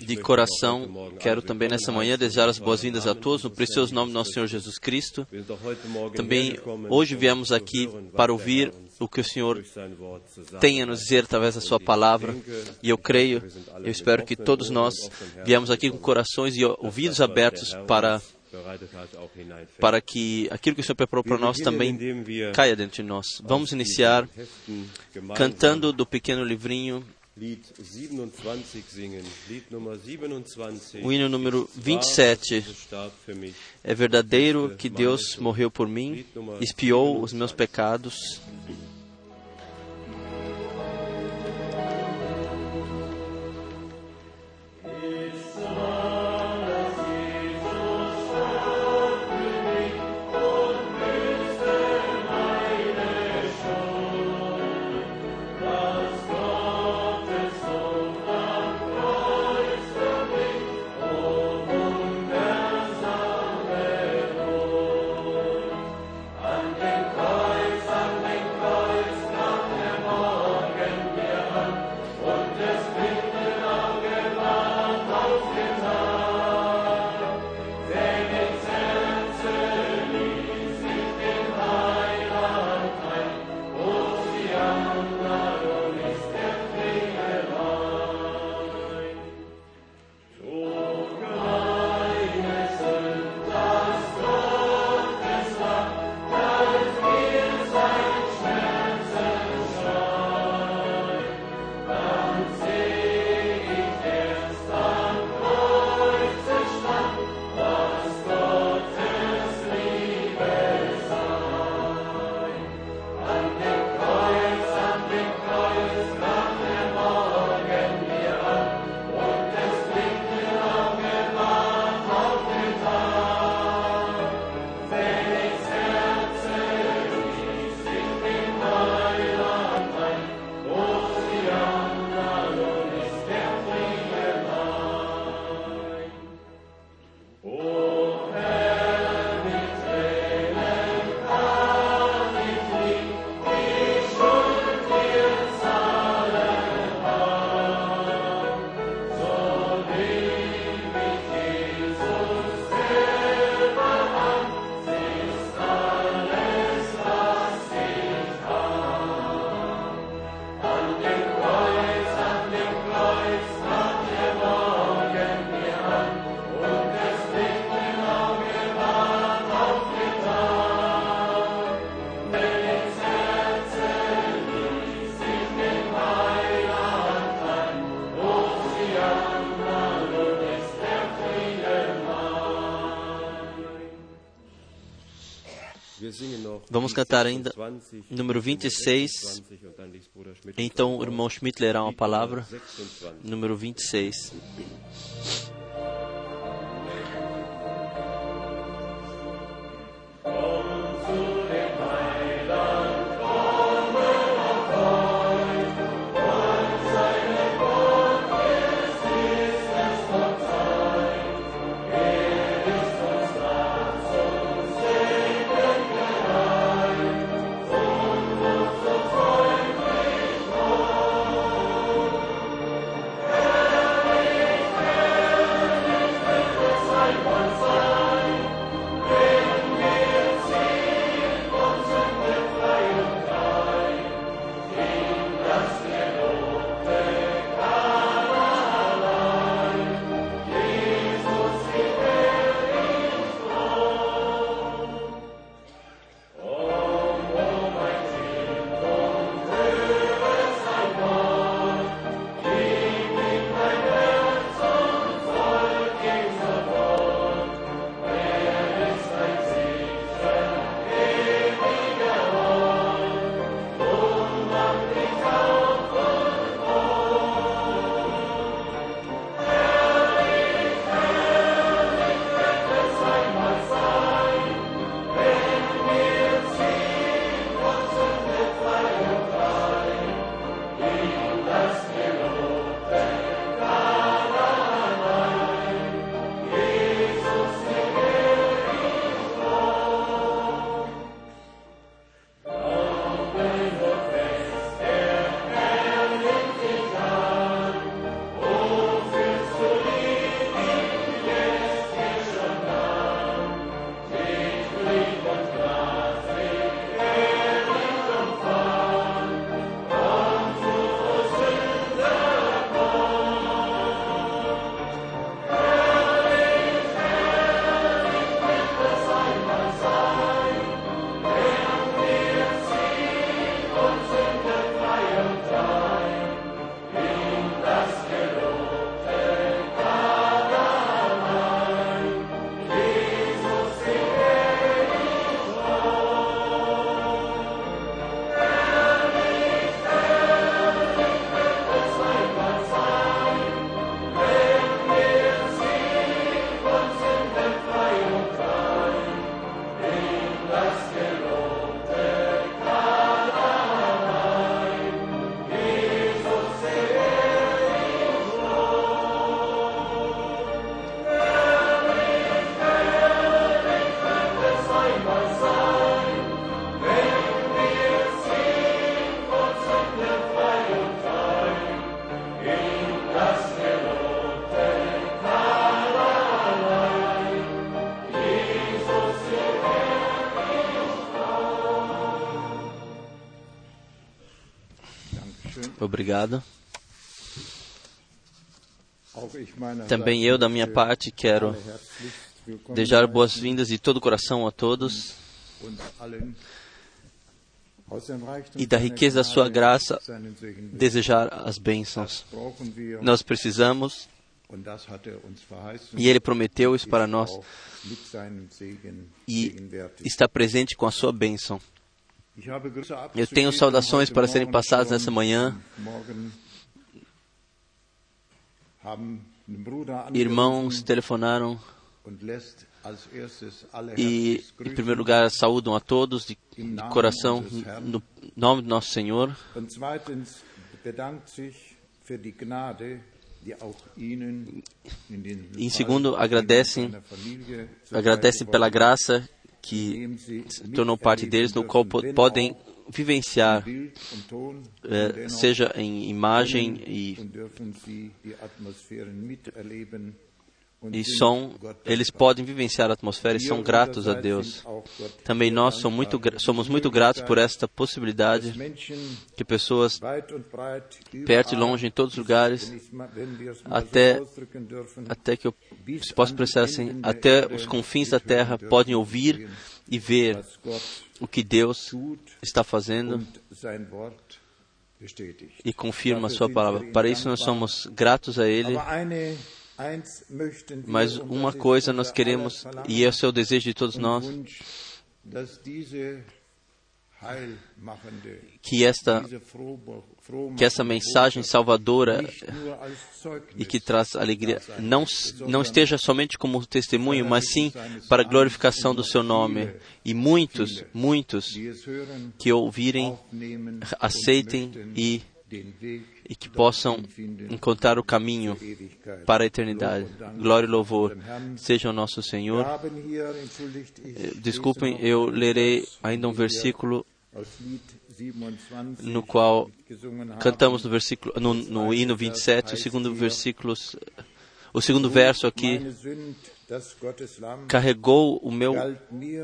De coração, quero também nessa manhã desejar as boas-vindas a todos no precioso nome do nosso Senhor Jesus Cristo. Também hoje viemos aqui para ouvir o que o Senhor tem a nos dizer através da Sua palavra. E eu creio, eu espero que todos nós viemos aqui com corações e ouvidos abertos para para que aquilo que o Senhor preparou para nós também caia dentro de nós. Vamos iniciar cantando do pequeno livrinho o hino número 27. É verdadeiro que Deus morreu por mim, espiou os meus pecados. Cantar ainda número 26. Então o irmão Schmidt lerá uma palavra. Número 26. Obrigado. Também eu, da minha parte, quero desejar boas-vindas de todo o coração a todos e da riqueza da sua graça desejar as bênçãos. Nós precisamos, e Ele prometeu isso para nós, e está presente com a sua bênção. Eu tenho saudações para serem passadas nessa manhã. Irmãos telefonaram e, em primeiro lugar, saúdam a todos de, de coração, no nome do nosso Senhor. Em segundo, agradecem, agradecem pela graça que se tornou parte deles, no qual podem vivenciar, eh, seja em imagem e, e som, eles podem vivenciar a atmosfera e são gratos a Deus. Também nós somos muito, somos muito gratos por esta possibilidade que pessoas perto e longe, em todos os lugares, até, até que eu se possa expressar assim, até os confins da terra podem ouvir e ver o que Deus está fazendo e confirma a sua palavra. Para isso nós somos gratos a Ele. Mas uma coisa nós queremos, e esse é o desejo de todos nós, que esta, que essa mensagem salvadora e que traz alegria não, não esteja somente como testemunho, mas sim para a glorificação do seu nome. E muitos, muitos que ouvirem, aceitem e e que possam encontrar o caminho para a eternidade. Glória e louvor seja o nosso Senhor. Desculpem, eu lerei ainda um versículo no qual cantamos no versículo no, no hino 27, o segundo versículo, o segundo verso aqui carregou o meu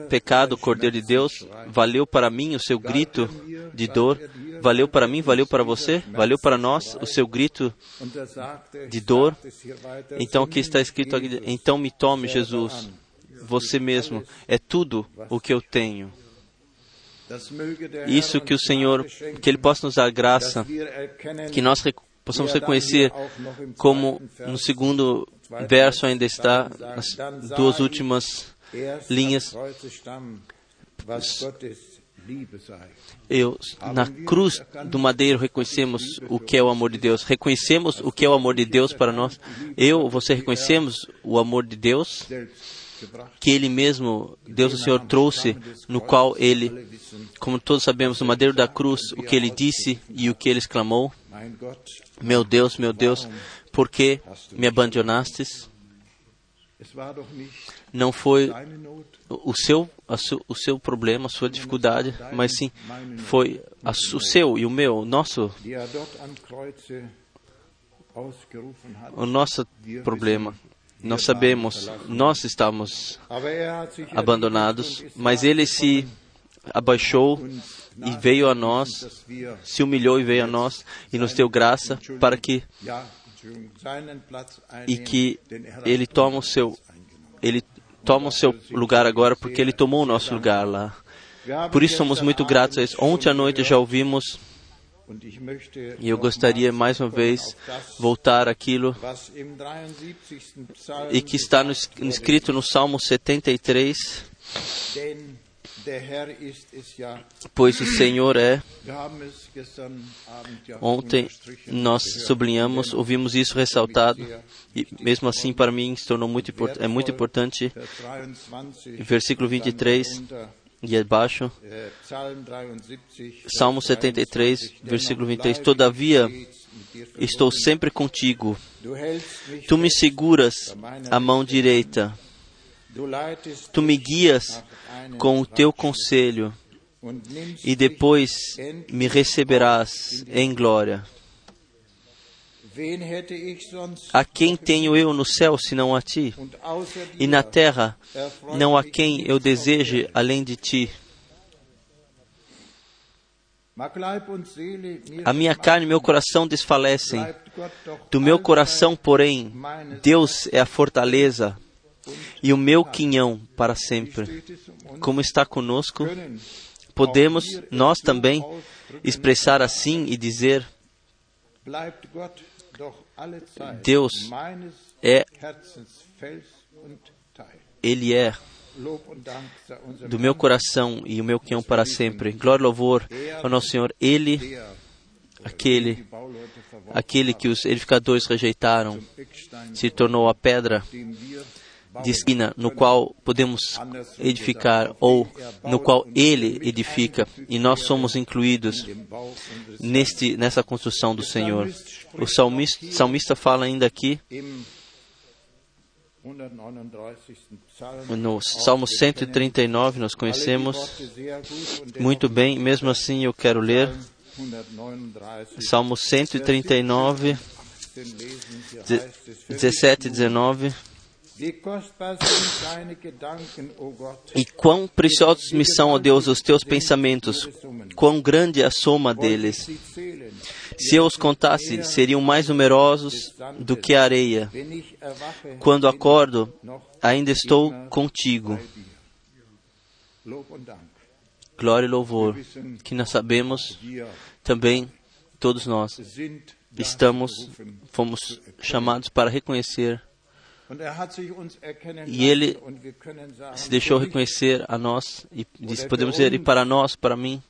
pecado, o Cordeiro de Deus, valeu para mim o seu grito de dor, valeu para mim, valeu para você, valeu para nós o seu grito de dor. Então o que está escrito aqui, então me tome, Jesus, você mesmo, é tudo o que eu tenho. Isso que o Senhor, que Ele possa nos dar graça, que nós possamos reconhecer como no segundo verso ainda está as duas últimas linhas. Eu, na cruz do madeiro reconhecemos o que é o amor de Deus. Reconhecemos o que é o amor de Deus para nós. Eu, você reconhecemos o amor de Deus que Ele mesmo, Deus o Senhor, trouxe, no qual Ele, como todos sabemos, no madeiro da cruz, o que Ele disse e o que Ele exclamou. Meu Deus, meu Deus, por que me abandonastes? Não foi o seu, o seu problema, a sua dificuldade, mas sim foi o seu e o meu, o nosso, o nosso problema. Nós sabemos, nós estamos abandonados, mas Ele se abaixou e veio a nós, se humilhou e veio a nós e nos deu graça para que e que ele toma o seu ele toma o seu lugar agora porque ele tomou o nosso lugar lá. Por isso somos muito gratos a isso. Ontem à noite já ouvimos e eu gostaria mais uma vez voltar aquilo e que está no, escrito no Salmo 73 pois o Senhor é. Ontem nós sublinhamos, ouvimos isso ressaltado, e mesmo assim para mim se tornou muito é muito importante. Versículo 23 e abaixo, Salmo 73, versículo 23. Todavia, estou sempre contigo. Tu me seguras a mão direita. Tu me guias com o teu conselho e depois me receberás em glória. A quem tenho eu no céu senão a ti? E na terra não há quem eu deseje além de ti. A minha carne e meu coração desfalecem. Do meu coração, porém, Deus é a fortaleza e o meu quinhão para sempre. Como está conosco, podemos nós também expressar assim e dizer: Deus é, Ele é do meu coração e o meu quinhão para sempre. Glória e louvor ao nosso Senhor. Ele, aquele, aquele que os edificadores rejeitaram, se tornou a pedra de esquina no qual podemos edificar ou no qual ele edifica e nós somos incluídos neste nessa construção do Senhor. O salmista, salmista fala ainda aqui no Salmo 139 nós conhecemos muito bem, mesmo assim eu quero ler Salmo 139 17 e 19 e quão preciosos me são, ó Deus, os teus pensamentos, quão grande é a soma deles. Se eu os contasse, seriam mais numerosos do que a areia. Quando acordo, ainda estou contigo. Glória e louvor, que nós sabemos também, todos nós, estamos, fomos chamados para reconhecer e ele se deixou reconhecer a nós e disse, podemos dizer, e para nós, para mim,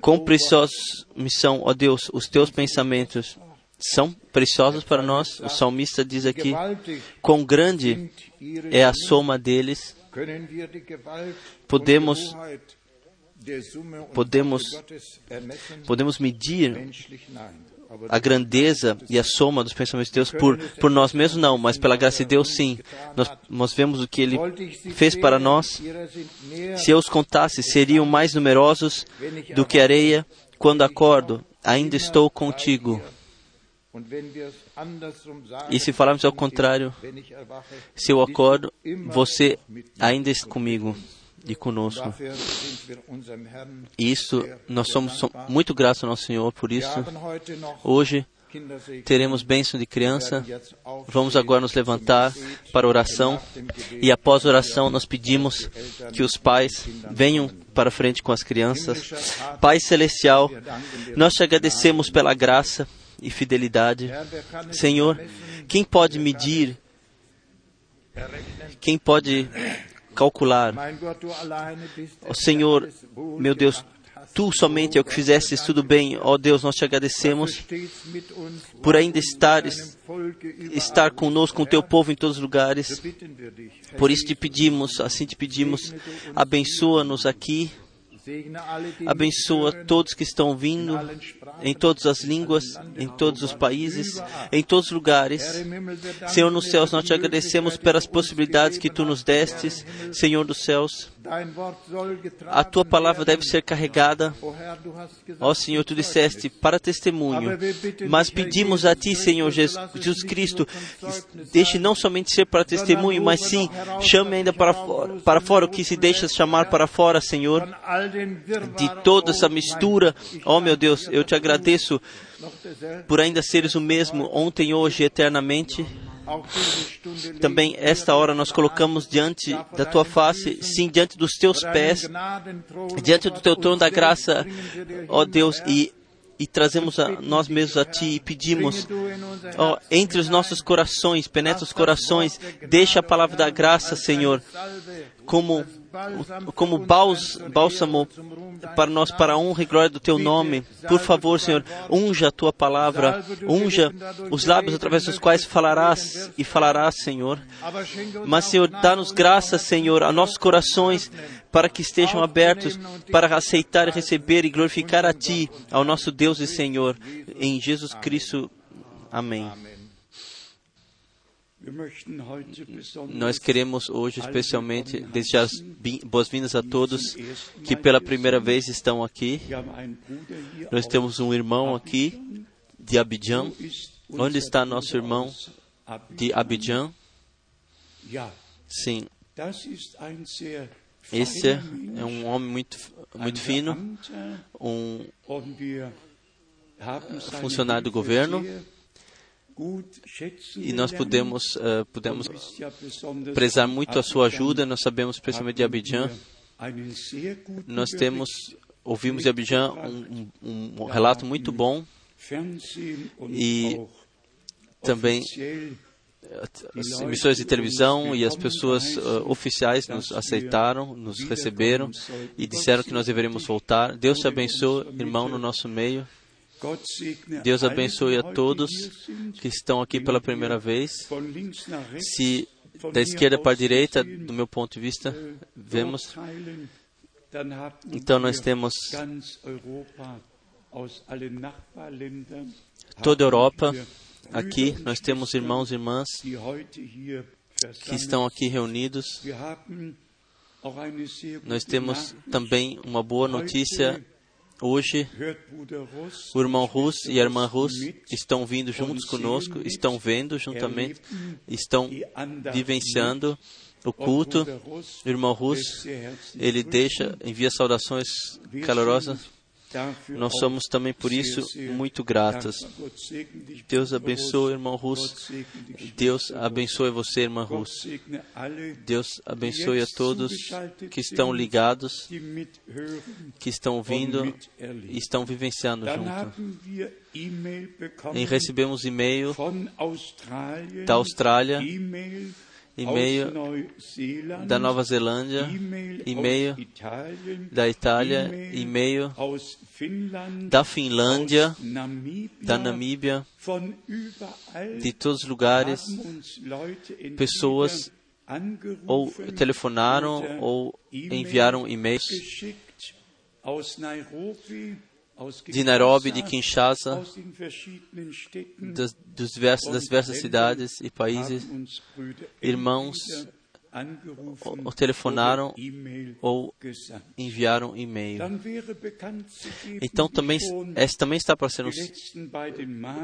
quão preciosos me são, ó Deus, os teus pensamentos? São preciosos para nós. O salmista diz aqui, quão grande é a soma deles. Podemos podemos podemos medir a grandeza e a soma dos pensamentos de Deus por, por nós mesmos, não, mas pela graça de Deus, sim. Nós, nós vemos o que Ele fez para nós. Se eu os contasse, seriam mais numerosos do que areia. Quando acordo, ainda estou contigo. E se falarmos ao contrário, se eu acordo, você ainda está comigo e conosco. Isso, nós somos muito gratos ao nosso Senhor por isso. Hoje teremos bênção de criança. Vamos agora nos levantar para oração. E após a oração, nós pedimos que os pais venham para frente com as crianças. Pai Celestial, nós te agradecemos pela graça e fidelidade. Senhor, quem pode medir, quem pode calcular. Oh, Senhor, meu Deus, Tu somente é o que fizeste tudo bem. Ó oh, Deus, nós te agradecemos por ainda estar, estar conosco, com o teu povo em todos os lugares. Por isso te pedimos, assim te pedimos, abençoa-nos aqui Abençoa todos que estão vindo em todas as línguas, em todos os países, em todos os lugares. Senhor nos céus, nós te agradecemos pelas possibilidades que tu nos destes, Senhor dos céus. A tua palavra deve ser carregada. Ó Senhor, tu disseste para testemunho. Mas pedimos a ti, Senhor Jesus Cristo, deixe não somente ser para testemunho, mas sim chame ainda para fora, para fora o que se deixa chamar para fora, Senhor de toda essa mistura. Oh meu Deus, eu te agradeço por ainda seres o mesmo ontem, hoje e eternamente. Também esta hora nós colocamos diante da tua face, sim, diante dos teus pés, diante do teu trono da graça, ó Deus, e e trazemos a nós mesmos a Ti e pedimos, ó, entre os nossos corações, penetra os corações, deixa a palavra da graça, Senhor, como como bálsamo para nós, para a honra e glória do Teu nome. Por favor, Senhor, unja a Tua palavra, unja os lábios através dos quais falarás e falarás, Senhor. Mas, Senhor, dá-nos graça, Senhor, a nossos corações, para que estejam abertos para aceitar, receber e glorificar a Ti, ao nosso Deus e Senhor, em Jesus Cristo. Amém. Nós queremos hoje especialmente desejar boas-vindas a todos que pela primeira vez estão aqui. Nós temos um irmão aqui de Abidjan. Onde está nosso irmão de Abidjan? Sim. Esse é um homem muito, muito fino, um funcionário do governo, e nós podemos, uh, podemos prezar muito a sua ajuda. Nós sabemos, especialmente de Abidjan, nós temos, ouvimos de Abidjan um, um, um relato muito bom. E também as emissões de televisão e as pessoas uh, oficiais nos aceitaram, nos receberam e disseram que nós deveríamos voltar. Deus te abençoe, irmão, no nosso meio. Deus abençoe a todos que estão aqui pela primeira vez. Se da esquerda para a direita, do meu ponto de vista, vemos. Então nós temos toda a Europa. Aqui nós temos irmãos e irmãs que estão aqui reunidos. Nós temos também uma boa notícia Hoje, o irmão Rus e a irmã Rus estão vindo juntos conosco, estão vendo juntamente, estão vivenciando o culto. O irmão Rus, ele deixa, envia saudações calorosas nós somos também por isso muito gratos. Deus abençoe, irmão Rus. Deus abençoe você, irmã Rus. Deus abençoe a todos que estão ligados, que estão ouvindo e estão vivenciando junto. E recebemos e-mail da Austrália e-mail da Nova Zelândia, e-mail da Itália, e-mail da Finlândia, da Namíbia, de todos os lugares, pessoas ou telefonaram ou enviaram e-mails de Nairobi, de Kinshasa, das, dos diversos, das diversas cidades e países, irmãos ou telefonaram ou enviaram e-mail. Então também esse também está para ser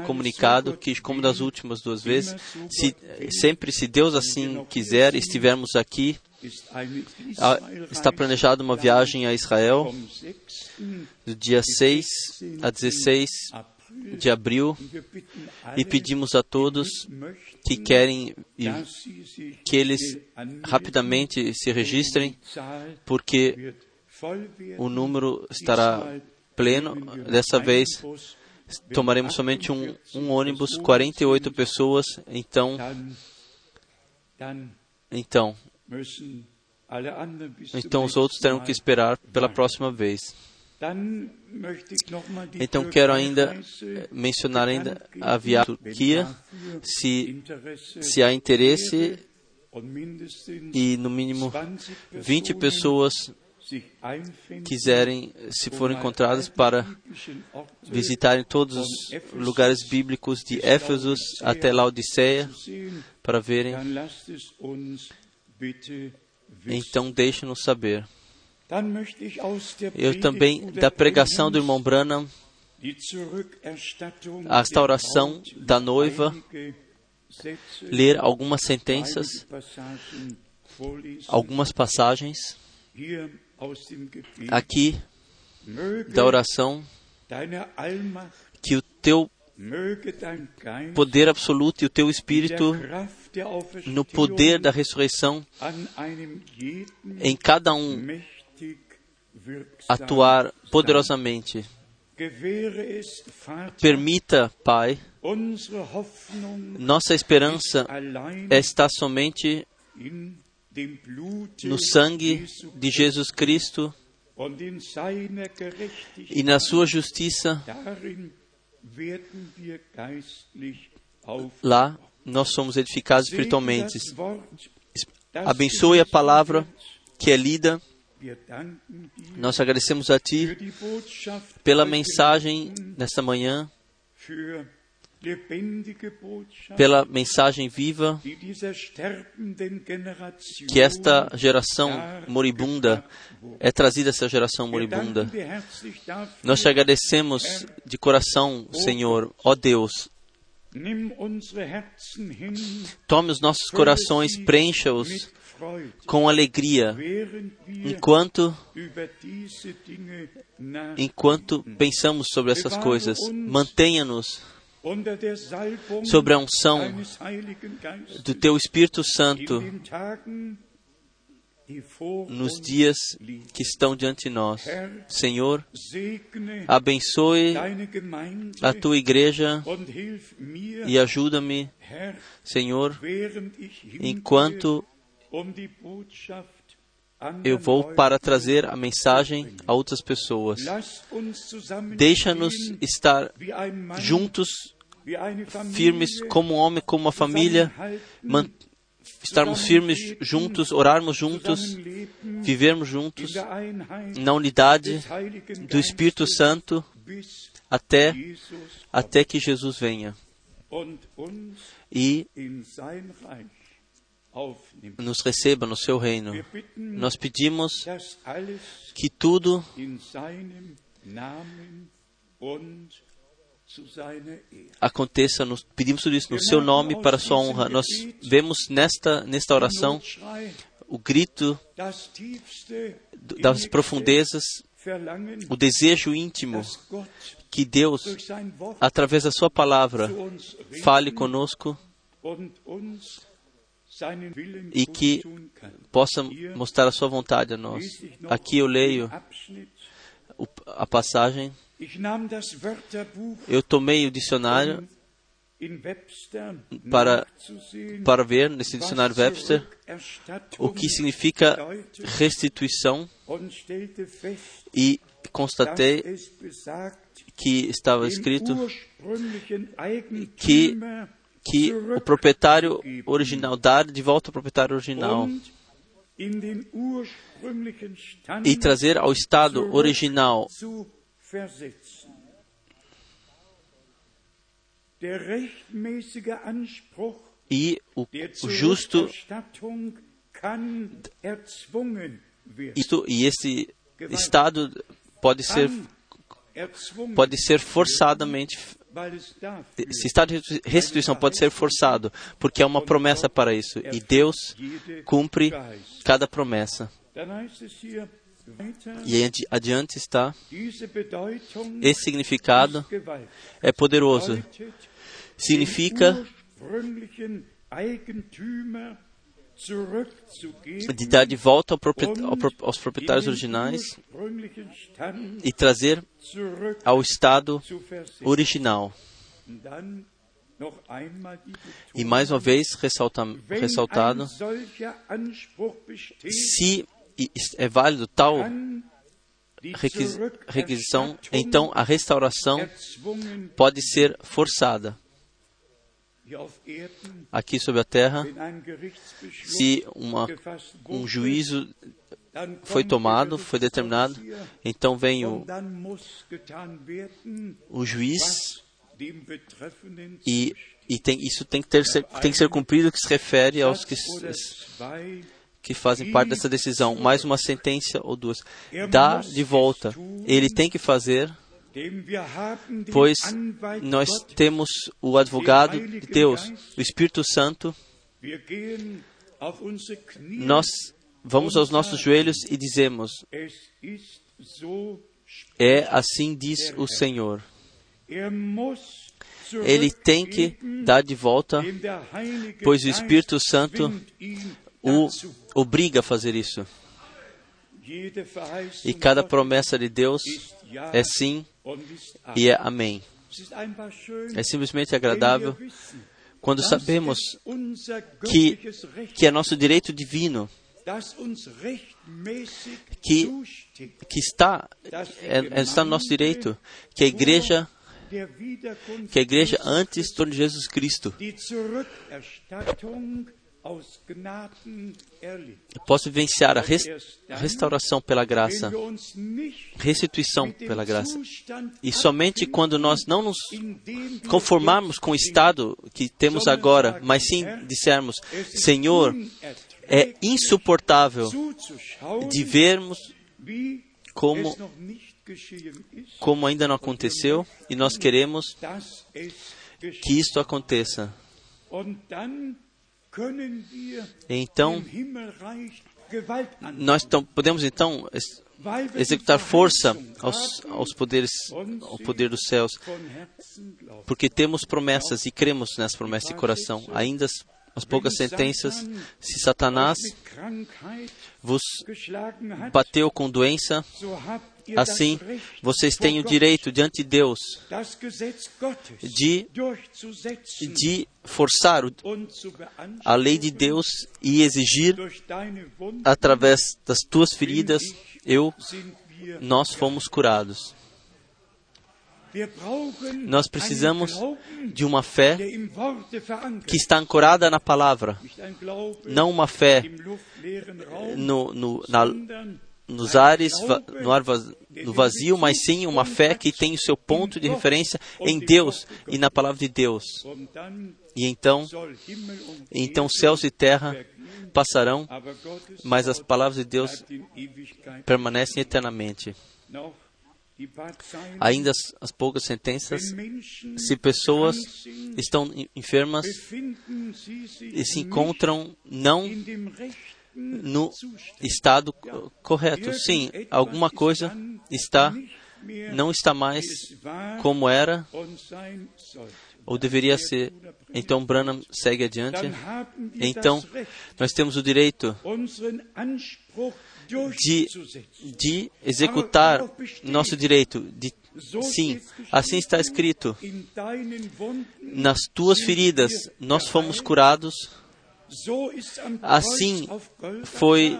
comunicado que como das últimas duas vezes, se, sempre se Deus assim quiser estivermos aqui, está planejada uma viagem a Israel do dia 6 a 16 de abril e pedimos a todos que querem que eles rapidamente se registrem, porque o número estará pleno. Dessa vez tomaremos somente um, um ônibus, 48 pessoas, então. Então, então os outros terão que esperar pela próxima vez. Então quero ainda mencionar ainda a viagem à Turquia, se, se há interesse e no mínimo 20 pessoas quiserem, se forem encontradas, para visitarem todos os lugares bíblicos de Éfeso até Laodiceia, para verem, então deixe-nos saber. Eu também, da pregação do irmão Branham, a restauração da noiva, ler algumas sentenças, algumas passagens aqui da oração, que o teu poder absoluto e o teu espírito no poder da ressurreição em cada um atuar poderosamente. Permita, Pai, nossa esperança está somente no sangue de Jesus Cristo e na sua justiça. Lá nós somos edificados espiritualmente. Abençoe a palavra que é lida nós agradecemos a Ti pela mensagem nesta manhã, pela mensagem viva que esta geração moribunda é trazida essa geração moribunda. Nós te agradecemos de coração, Senhor, ó Deus. Tome os nossos corações, preencha-os com alegria, enquanto, enquanto pensamos sobre essas coisas. Mantenha-nos sobre a unção do Teu Espírito Santo nos dias que estão diante de nós. Senhor, abençoe a tua igreja e ajuda-me, Senhor, enquanto eu vou para trazer a mensagem a outras pessoas. Deixa-nos estar juntos, firmes como um homem, como uma família, estarmos firmes juntos, orarmos juntos, vivermos juntos na unidade do Espírito Santo até, até que Jesus venha. e nos receba no seu reino. Nós pedimos que tudo aconteça, nos, pedimos tudo isso no seu nome para a sua honra. Nós vemos nesta, nesta oração o grito das profundezas, o desejo íntimo que Deus, através da Sua palavra, fale conosco e que possa mostrar a Sua vontade a nós. Aqui eu leio a passagem. Eu tomei o dicionário para, para ver nesse dicionário Webster o que significa restituição. E constatei que estava escrito que, que o proprietário original dar de volta ao proprietário original e trazer ao estado original. e o, o justo isto, e esse estado pode ser pode ser forçadamente esse estado de restituição pode ser forçado porque é uma promessa para isso. E Deus cumpre cada promessa. E adiante está, esse significado. É poderoso. Significa de dar de volta aos proprietários originais e trazer ao estado original. E mais uma vez ressalta, ressaltado, se é válido tal requisição, então a restauração pode ser forçada. Aqui sobre a terra, se uma, um juízo foi tomado, foi determinado, então vem o, o juiz e, e tem, isso tem que, ter, tem que ser cumprido, que se refere aos que que fazem parte dessa decisão, mais uma sentença ou duas. Dá de volta. Ele tem que fazer, pois nós temos o advogado de Deus, o Espírito Santo. Nós vamos aos nossos joelhos e dizemos: É assim diz o Senhor. Ele tem que dar de volta, pois o Espírito Santo o obriga a fazer isso. E cada promessa de Deus é sim e é amém. É simplesmente agradável quando sabemos que, que é nosso direito divino, que, que está, é, está no nosso direito, que a igreja que a igreja antes de Jesus Cristo posso vivenciar a, res, a restauração pela graça, restituição pela graça. E somente quando nós não nos conformarmos com o estado que temos agora, mas sim dissermos: Senhor, é insuportável de vermos como, como ainda não aconteceu e nós queremos que isto aconteça. Então, nós podemos então executar força aos, aos poderes, ao poder dos céus, porque temos promessas e cremos nessas promessas de coração. Ainda as poucas sentenças, se Satanás vos bateu com doença, assim vocês têm o direito diante de Deus de, de forçar a lei de Deus e exigir, através das tuas feridas, eu, nós fomos curados. Nós precisamos de uma fé que está ancorada na palavra, não uma fé no, no, na, nos ares, no, ar no vazio, mas sim uma fé que tem o seu ponto de referência em Deus e na palavra de Deus. E então, então céus e terra passarão, mas as palavras de Deus permanecem eternamente. Ainda as, as poucas sentenças, se pessoas estão enfermas e se encontram não no estado correto. Sim, alguma coisa está não está mais como era ou deveria ser. Então Branham segue adiante. Então nós temos o direito de, de executar nosso direito. De, sim, assim está escrito. Nas tuas feridas nós fomos curados. Assim foi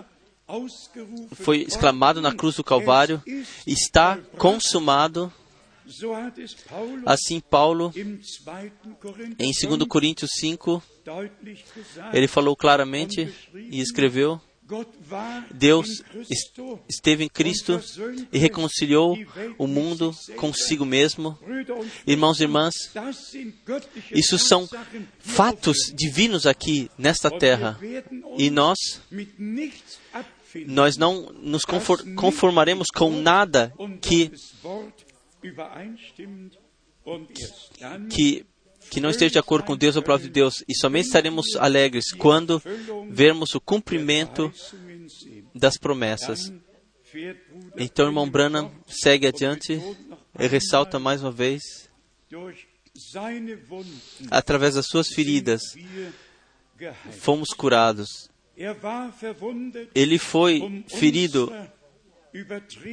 foi exclamado na cruz do Calvário, está consumado. Assim, Paulo, em 2 Coríntios 5, ele falou claramente e escreveu: Deus esteve em Cristo e reconciliou o mundo consigo mesmo. Irmãos e irmãs, isso são fatos divinos aqui nesta terra. e nós nós não nos conformaremos com nada que que que não esteja de acordo com Deus ou a palavra de Deus, e somente estaremos alegres quando vermos o cumprimento das promessas. Então, irmão Branham segue adiante e ressalta mais uma vez: através das suas feridas, fomos curados. Ele foi ferido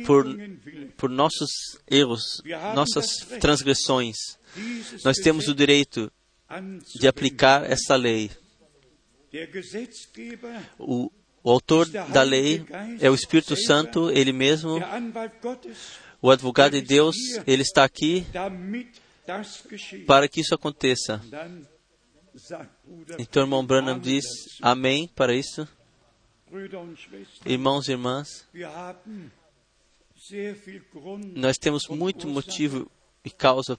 por, por nossos erros, nossas transgressões. Nós temos o direito de aplicar essa lei. O, o autor da lei é o Espírito Santo, ele mesmo. O advogado de Deus, ele está aqui para que isso aconteça. Então, irmão Branham diz amém para isso. Irmãos e irmãs, nós temos muito motivo e causa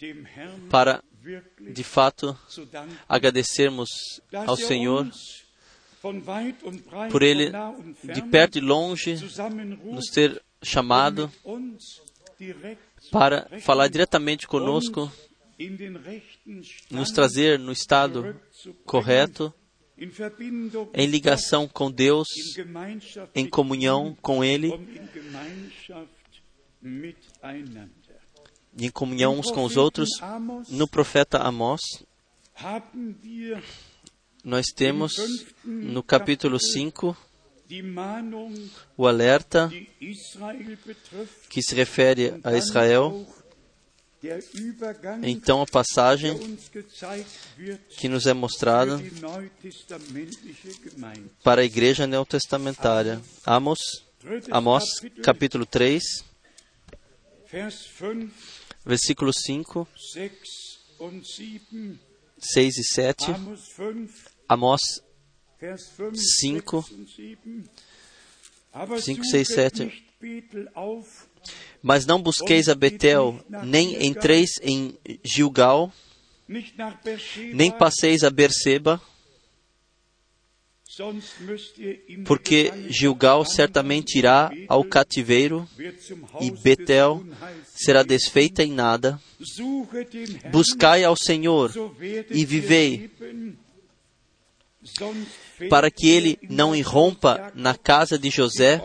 para, de fato, agradecermos ao Senhor por Ele, de perto e longe, nos ter chamado para falar diretamente conosco, nos trazer no estado correto, em ligação com Deus, em comunhão com Ele em comunhão uns com os outros. No profeta Amós, nós temos no capítulo 5 o alerta que se refere a Israel. Então, a passagem que nos é mostrada para a igreja neotestamentária. Amos, Amós, capítulo 3, versículos 5, 6 e 7. Amós 5, 5, 6, 7. Mas não busqueis a Betel, nem entreis em Gilgal, nem passeis a Berseba, porque Gilgal certamente irá ao cativeiro e Betel será desfeita em nada. Buscai ao Senhor e vivei. Para que ele não irrompa na casa de José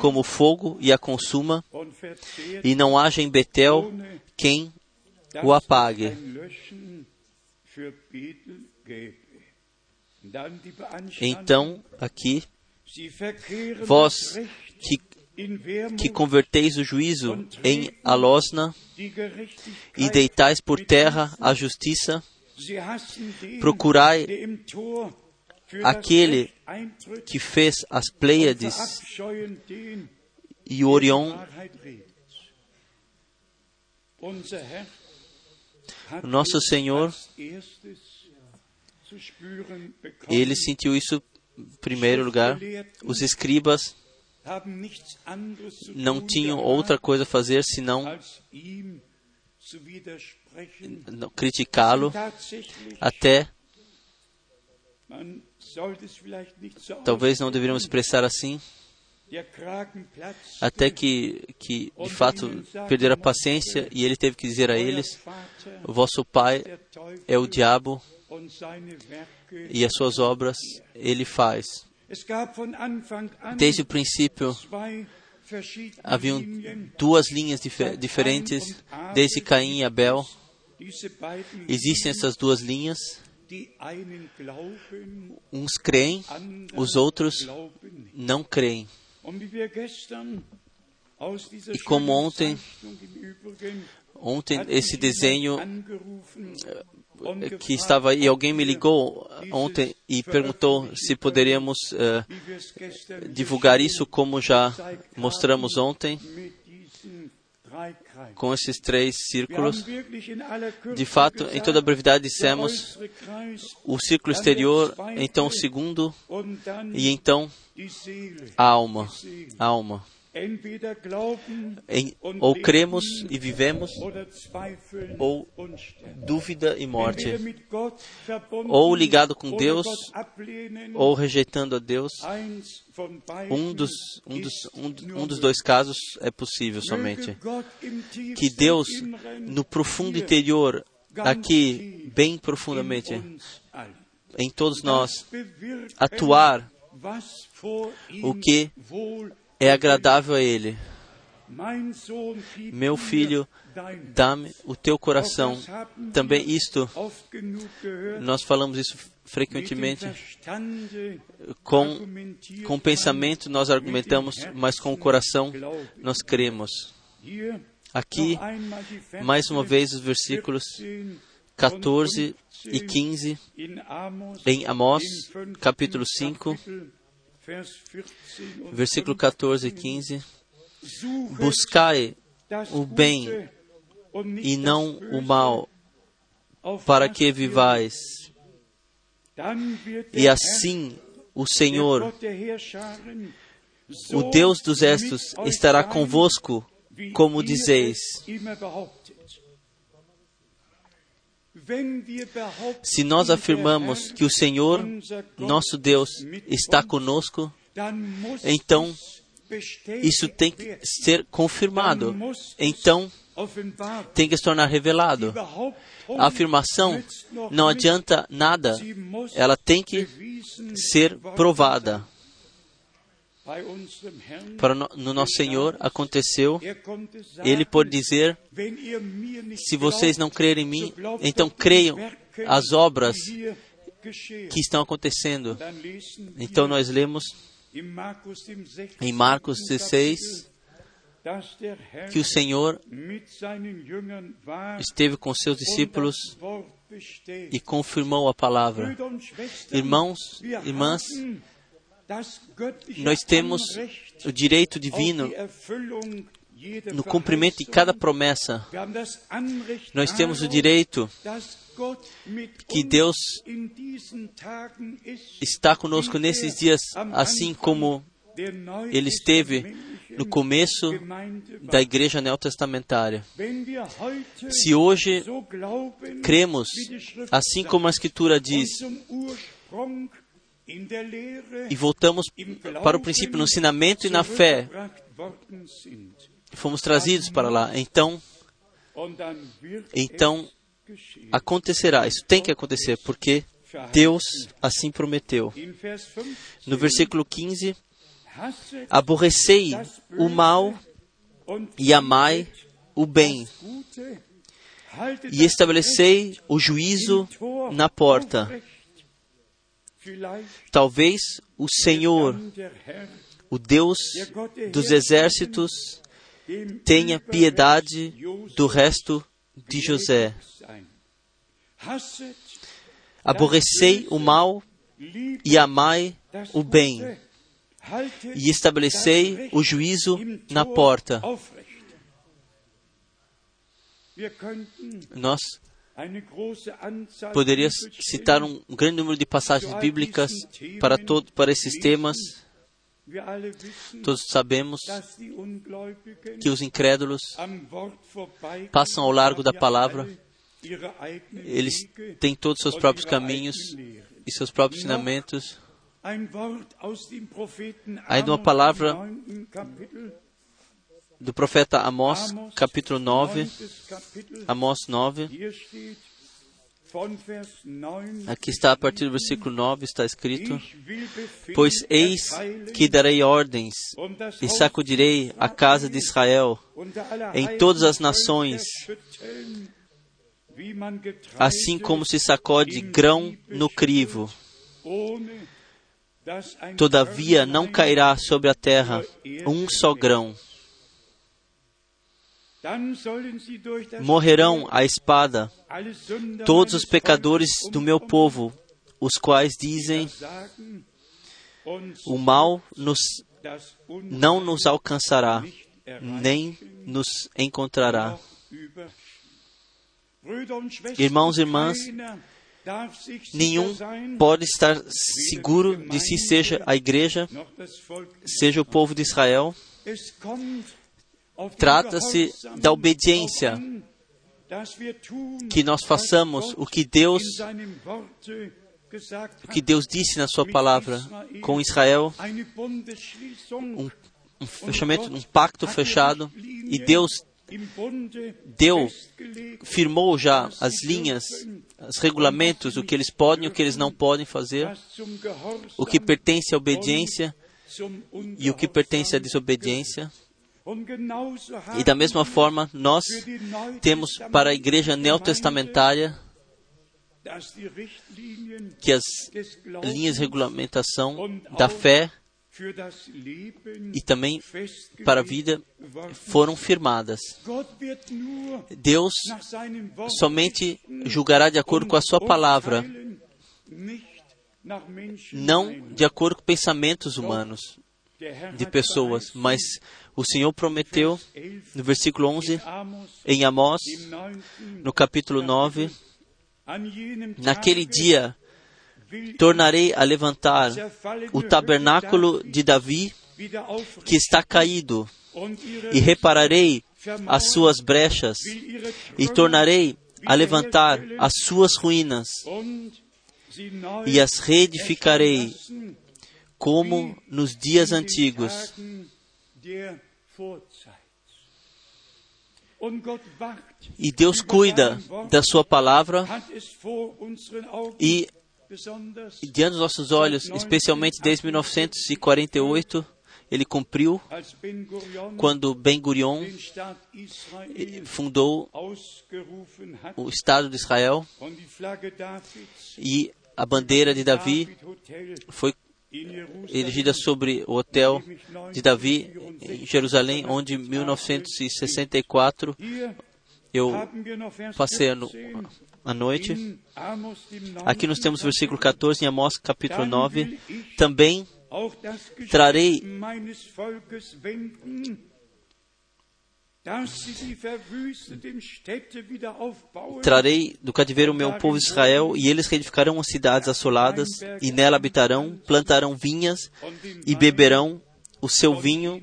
como fogo e a consuma, e não haja em Betel quem o apague. Então, aqui, vós que, que converteis o juízo em alosna e deitais por terra a justiça, procurai aquele que fez as Pleiades e Orion. Nosso Senhor, ele sentiu isso em primeiro lugar. Os escribas não tinham outra coisa a fazer senão criticá-lo até talvez não deveríamos expressar assim até que, que de fato perderam a paciência e ele teve que dizer a eles: o vosso pai é o diabo e as suas obras ele faz. Desde o princípio haviam duas linhas dif diferentes, desde Caim e Abel. Existem essas duas linhas. Uns creem, os outros não creem. E como ontem, ontem esse desenho que estava e alguém me ligou ontem e perguntou se poderíamos uh, divulgar isso como já mostramos ontem com esses três círculos. De fato, em toda a brevidade dissemos o círculo exterior, então o segundo e então a alma, a alma. Em, ou cremos e vivemos, ou dúvida e morte. Ou ligado com Deus, ou rejeitando a Deus. Um dos, um dos, um, um dos dois casos é possível somente. Que Deus, no profundo interior, aqui, bem profundamente, em todos nós, atuar o que é agradável a Ele. Meu filho, dá-me o teu coração. Também isto, nós falamos isso frequentemente. Com, com o pensamento nós argumentamos, mas com o coração nós cremos. Aqui, mais uma vez, os versículos 14 e 15 em Amós, capítulo 5 versículo 14 e 15: Buscai o bem e não o mal, para que vivais. E assim o Senhor, o Deus dos Estos, estará convosco, como dizeis. Se nós afirmamos que o Senhor, nosso Deus, está conosco, então isso tem que ser confirmado. Então tem que se tornar revelado. A afirmação não adianta nada, ela tem que ser provada. Para no, no nosso Senhor aconteceu, ele pode dizer: se vocês não crerem em mim, então creiam as obras que estão acontecendo. Então nós lemos em Marcos 16 que o Senhor esteve com seus discípulos e confirmou a palavra. Irmãos, irmãs, nós temos o direito divino no cumprimento de cada promessa. Nós temos o direito que Deus está conosco nesses dias, assim como Ele esteve no começo da igreja neotestamentária. Se hoje cremos, assim como a Escritura diz, e voltamos para o princípio no ensinamento e na fé. Fomos trazidos para lá. Então, então acontecerá. Isso tem que acontecer, porque Deus assim prometeu. No versículo 15, aborrecei o mal e amai o bem, e estabelecei o juízo na porta. Talvez o Senhor, o Deus dos exércitos, tenha piedade do resto de José. Aborrecei o mal e amai o bem, e estabelecei o juízo na porta. Nós poderíamos citar um grande número de passagens bíblicas para, todo, para esses temas. Todos sabemos que os incrédulos passam ao largo da palavra, eles têm todos os seus próprios caminhos e seus próprios ensinamentos. Ainda uma palavra do profeta Amós, capítulo 9, Amós 9. Aqui está a partir do versículo 9, está escrito: Pois eis que darei ordens e sacudirei a casa de Israel em todas as nações, assim como se sacode grão no crivo. Todavia não cairá sobre a terra um só grão. Morrerão a espada todos os pecadores do meu povo, os quais dizem: o mal nos, não nos alcançará, nem nos encontrará. Irmãos e irmãs, nenhum pode estar seguro de si, seja a igreja, seja o povo de Israel. Trata-se da obediência, que nós façamos o que Deus o que Deus disse na sua palavra com Israel, um, um fechamento, um pacto fechado, e Deus deu, firmou já as linhas, os regulamentos, o que eles podem e o que eles não podem fazer, o que pertence à obediência e o que pertence à desobediência. E da mesma forma, nós temos para a igreja neotestamentária que as linhas de regulamentação da fé e também para a vida foram firmadas. Deus somente julgará de acordo com a sua palavra, não de acordo com pensamentos humanos de pessoas, mas o Senhor prometeu no versículo 11 em Amós, no capítulo 9, naquele dia tornarei a levantar o tabernáculo de Davi que está caído e repararei as suas brechas e tornarei a levantar as suas ruínas e as reedificarei como nos dias antigos. E Deus cuida da Sua palavra e, diante dos nossos olhos, especialmente desde 1948, ele cumpriu quando Ben Gurion fundou o Estado de Israel e a bandeira de Davi foi erigida sobre o hotel de Davi em Jerusalém, onde em 1964 eu passei a noite. Aqui nós temos o versículo 14 em Amós capítulo 9. Também trarei Trarei do cativeiro o meu povo Israel, e eles reedificarão as cidades assoladas, e nela habitarão, plantarão vinhas, e beberão o seu vinho,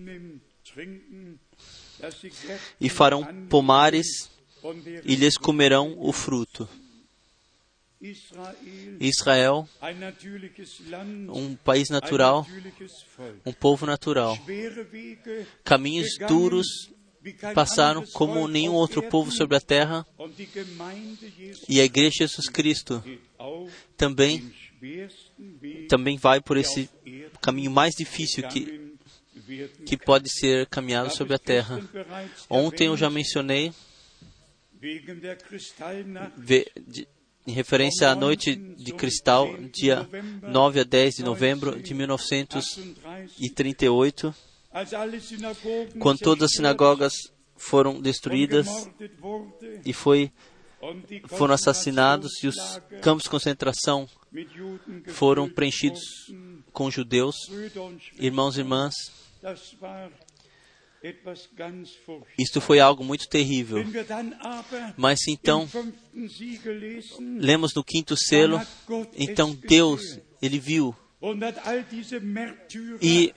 e farão pomares, e lhes comerão o fruto. Israel, um país natural, um povo natural, caminhos duros passaram como nenhum outro povo sobre a terra, e a Igreja de Jesus Cristo também, também vai por esse caminho mais difícil que, que pode ser caminhado sobre a terra. Ontem eu já mencionei, em referência à noite de cristal, dia 9 a 10 de novembro de 1938, quando todas as sinagogas foram destruídas e foi, foram assassinados e os campos de concentração foram preenchidos com judeus, irmãos e irmãs. Isto foi algo muito terrível. Mas então, lemos no quinto selo, então Deus, Ele viu e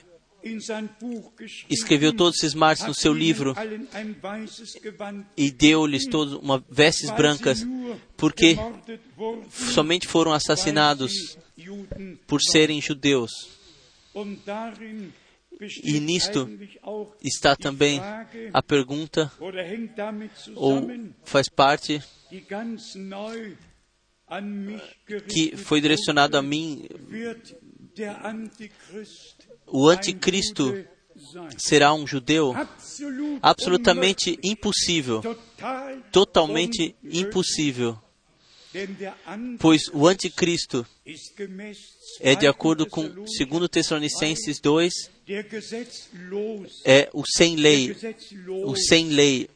escreveu todos esses mártires no seu livro. e deu-lhes todas uma vestes brancas, porque somente foram assassinados por serem judeus. E nisto está também a pergunta, ou faz parte, que foi direcionado a mim o anticristo será um judeu? Absolutamente impossível. Totalmente impossível. Pois o anticristo é de acordo com 2 Tessalonicenses 2, é o sem lei, o sem lei.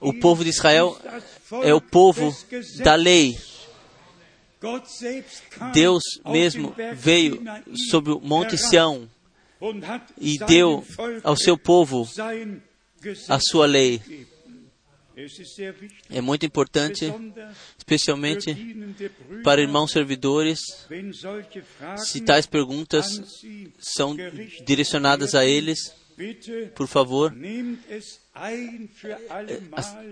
O povo de Israel é o povo da lei. Deus mesmo veio sobre o Monte Sião e deu ao seu povo a sua lei. É muito importante, especialmente para irmãos servidores, se tais perguntas são direcionadas a eles, por favor,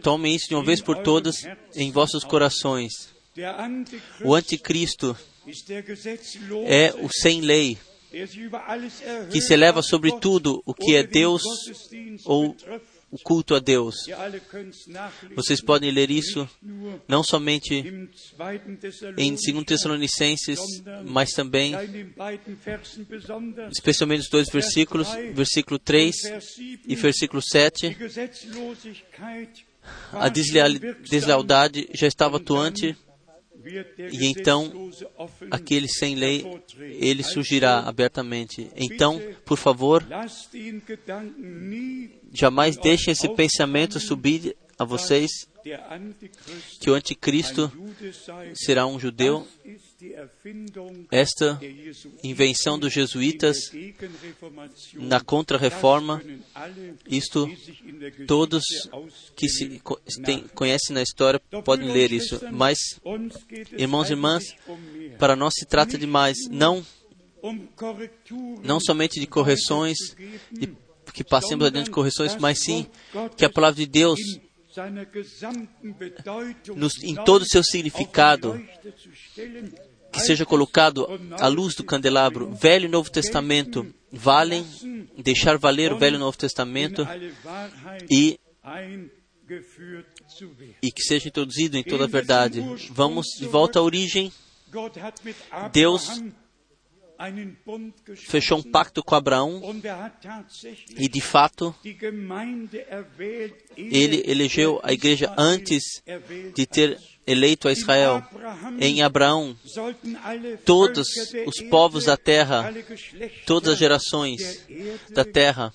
tomem isso de uma vez por todas em vossos corações. O anticristo é o sem lei, que se eleva sobre tudo o que é Deus ou o culto a Deus. Vocês podem ler isso não somente em 2 Tessalonicenses, mas também, especialmente os dois versículos, versículo 3 e versículo 7. A deslealdade já estava atuante e então aquele sem lei, ele surgirá abertamente. Então, por favor, jamais deixem esse pensamento subir a vocês que o anticristo será um judeu. Esta invenção dos jesuítas na contra-reforma, isto todos que se tem, conhecem na história podem ler isso. Mas, irmãos e irmãs, para nós se trata de mais, não, não somente de correções, de, que passemos adiante de correções, mas sim que a palavra de Deus nos, em todo o seu significado, que seja colocado à luz do candelabro, Velho e Novo Testamento, valem deixar valer o Velho e Novo Testamento e e que seja introduzido em toda a verdade. Vamos de volta à origem. Deus fechou um pacto com Abraão e, de fato, ele elegeu a igreja antes de ter eleito a Israel. Em Abraão, todos os povos da terra, todas as gerações da terra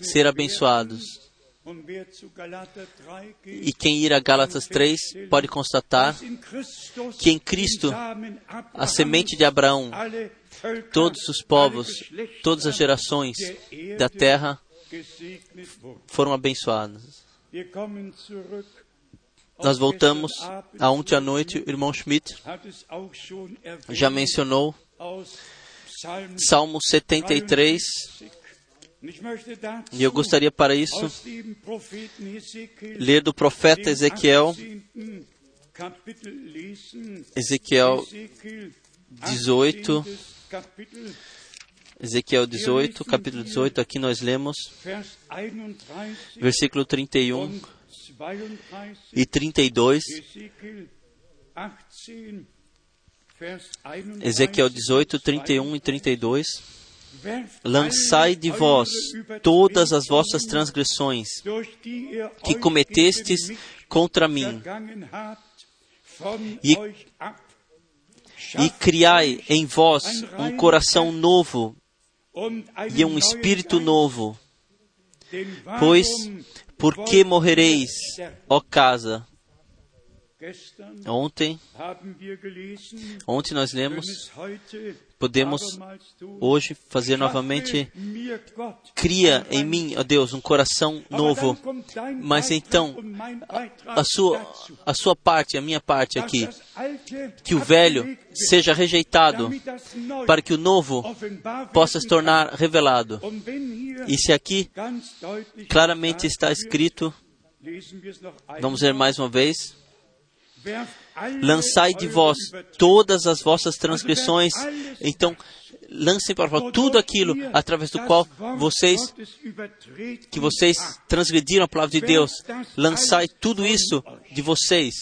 serão abençoados. E quem ir a Gálatas 3 pode constatar que em Cristo, a semente de Abraão, todos os povos, todas as gerações da terra foram abençoadas. Nós voltamos a ontem à noite, o irmão Schmidt já mencionou Salmo 73, e eu gostaria para isso ler do profeta Ezequiel, Ezequiel 18, Ezequiel 18, capítulo 18, aqui nós lemos versículo 31 e 32. Ezequiel 18, 31 e 32. Lançai de vós todas as vossas transgressões que cometestes contra mim, e, e criai em vós um coração novo e um espírito novo. Pois, por que morrereis, ó casa? Ontem, ontem nós lemos, podemos hoje fazer novamente, cria em mim, ó Deus, um coração novo. Mas então, a, a, sua, a sua parte, a minha parte aqui, que o velho seja rejeitado, para que o novo possa se tornar revelado. E se aqui claramente está escrito, vamos ver mais uma vez, lançai de vós todas as vossas transgressões. Então, lancem para fora tudo aquilo através do qual vocês, que vocês transgrediram a palavra de Deus. Lançai tudo isso de vocês.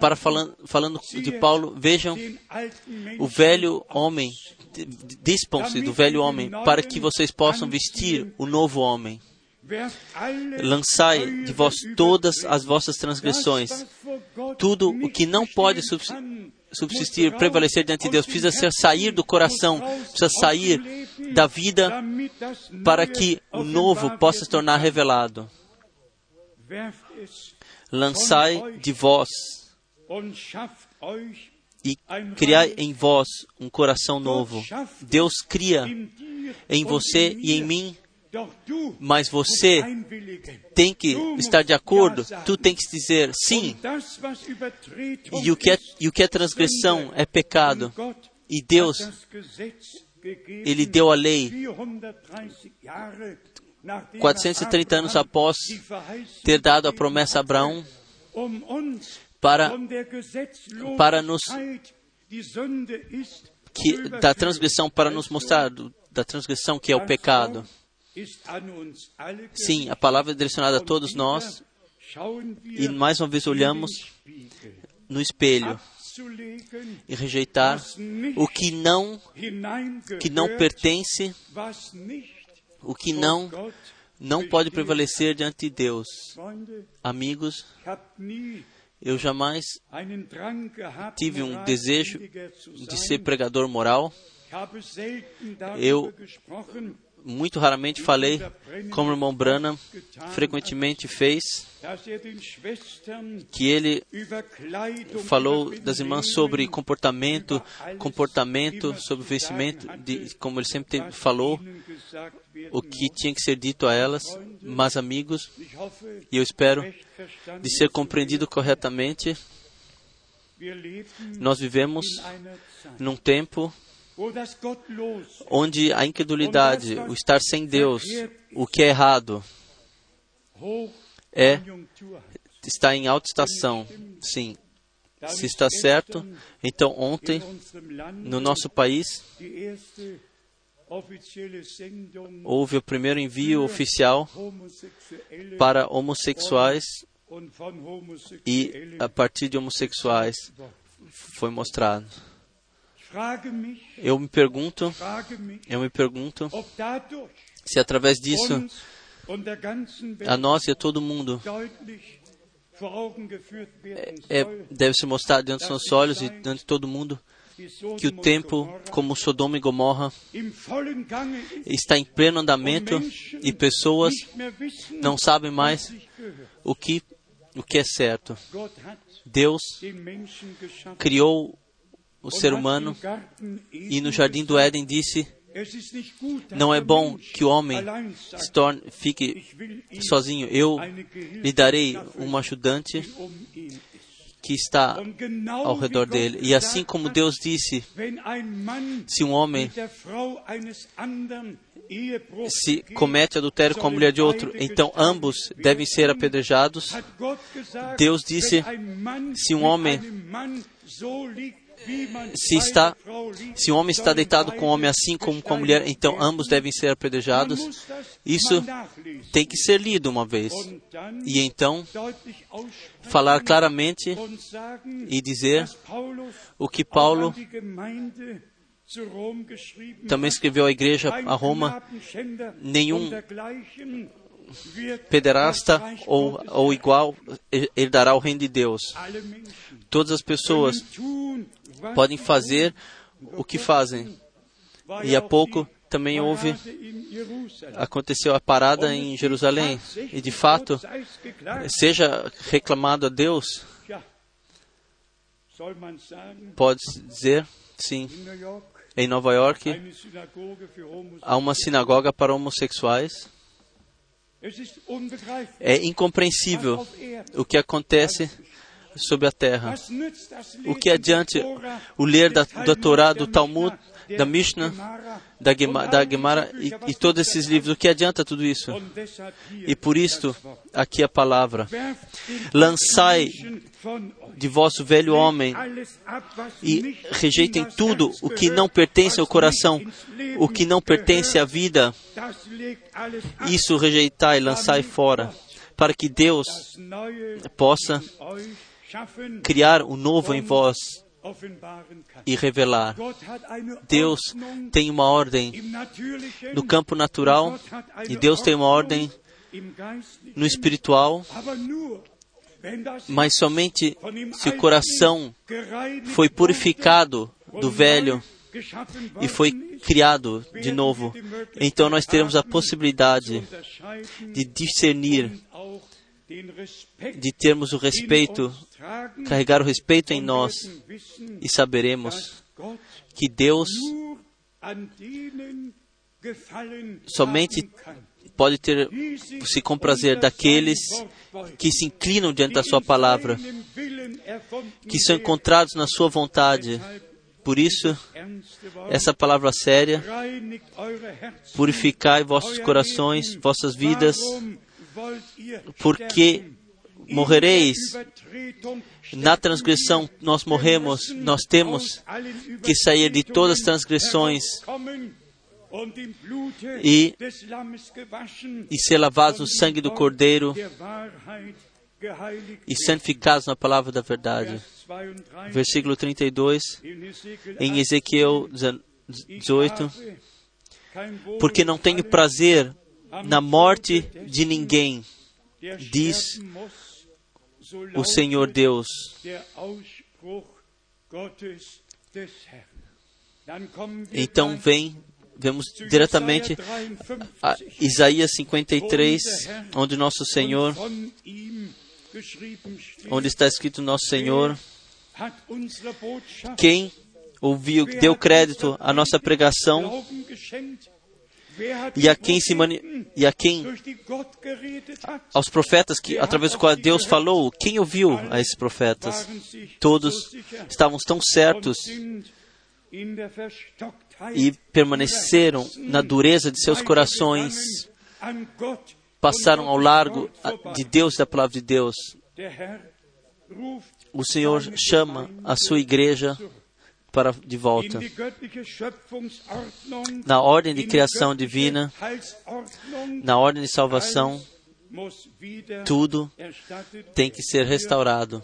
Para falando, falando de Paulo, vejam o velho homem, dispam-se do velho homem, para que vocês possam vestir o novo homem. Lançai de vós todas as vossas transgressões. Tudo o que não pode subsistir, prevalecer diante de Deus, precisa ser sair do coração, precisa sair da vida para que o novo possa se tornar revelado. Lançai de vós e criai em vós um coração novo. Deus cria em você e em mim mas você tem que estar de acordo, tu tem que dizer sim. E o que é, e o que é transgressão é pecado. E Deus, Ele deu a lei 430 anos após ter dado a promessa a Abraão para, para nos que, da transgressão para nos mostrar da transgressão que é o pecado. Sim, a palavra é direcionada a todos nós. E mais uma vez olhamos no espelho e rejeitar o que não que não pertence, o que não não pode prevalecer diante de Deus. Amigos, eu jamais tive um desejo de ser pregador moral. Eu muito raramente falei, como o irmão Branham frequentemente fez, que ele falou das irmãs sobre comportamento, comportamento, sobre vestimento, de, como ele sempre falou, o que tinha que ser dito a elas, mas amigos, e eu espero de ser compreendido corretamente, nós vivemos num tempo onde a incredulidade, o estar sem Deus, o que é errado, é está em alta estação. Sim. Se está certo, então ontem no nosso país houve o primeiro envio oficial para homossexuais e a partir de homossexuais foi mostrado. Eu me pergunto, eu me pergunto se através disso a nós e a todo mundo é, é, deve se mostrar diante dos nossos olhos e diante de todo mundo que o tempo, como Sodoma e Gomorra, está em pleno andamento e pessoas não sabem mais o que, o que é certo. Deus criou o ser humano e no jardim do Éden disse: Não é bom que o homem se torne, fique sozinho. Eu lhe darei um ajudante que está ao redor dele. E assim como Deus disse, se um homem se comete adultério com a mulher de outro, então ambos devem ser apedrejados. Deus disse: se um homem se está se o homem está deitado com o homem assim como com a mulher, então ambos devem ser apedrejados. Isso tem que ser lido uma vez. E então falar claramente e dizer o que Paulo também escreveu à igreja a Roma: nenhum pederasta ou, ou igual herdará o reino de Deus. Todas as pessoas podem fazer o que fazem. E há pouco também houve, aconteceu a parada em Jerusalém. E de fato, seja reclamado a Deus, pode dizer, sim, em Nova York há uma sinagoga para homossexuais. É incompreensível o que acontece sobre a terra. O que adianta o ler da, da Torá, do Talmud, da Mishnah, da, Gemara, da Gemara e, e, todos esses livros? O que adianta tudo isso? E por isto, aqui a palavra: lançai de vosso velho homem e rejeitem tudo o que não pertence ao coração, o que não pertence à vida. Isso rejeitai, lançai fora, para que Deus possa criar o novo em vós e revelar. Deus tem uma ordem no campo natural e Deus tem uma ordem no espiritual, mas somente se o coração foi purificado do velho e foi criado de novo, então nós teremos a possibilidade de discernir, de termos o respeito, carregar o respeito em nós e saberemos que Deus somente pode ter se comprazer daqueles que se inclinam diante da sua palavra, que são encontrados na sua vontade. Por isso, essa palavra séria, purificai vossos corações, vossas vidas, porque morrereis. Na transgressão nós morremos, nós temos que sair de todas as transgressões e, e ser lavados no sangue do Cordeiro e santificados na palavra da verdade. Versículo 32, em Ezequiel 18: Porque não tenho prazer na morte de ninguém, diz o Senhor Deus. Então vem vemos diretamente a Isaías 53, onde nosso Senhor, onde está escrito nosso Senhor, quem ouviu, deu crédito à nossa pregação e a quem se mani e a quem aos profetas que através do qual Deus falou, quem ouviu a esses profetas? Todos estavam tão certos e permaneceram na dureza de seus corações, passaram ao largo de Deus e da palavra de Deus. O Senhor chama a sua igreja para de volta. Na ordem de criação divina, na ordem de salvação, tudo tem que ser restaurado.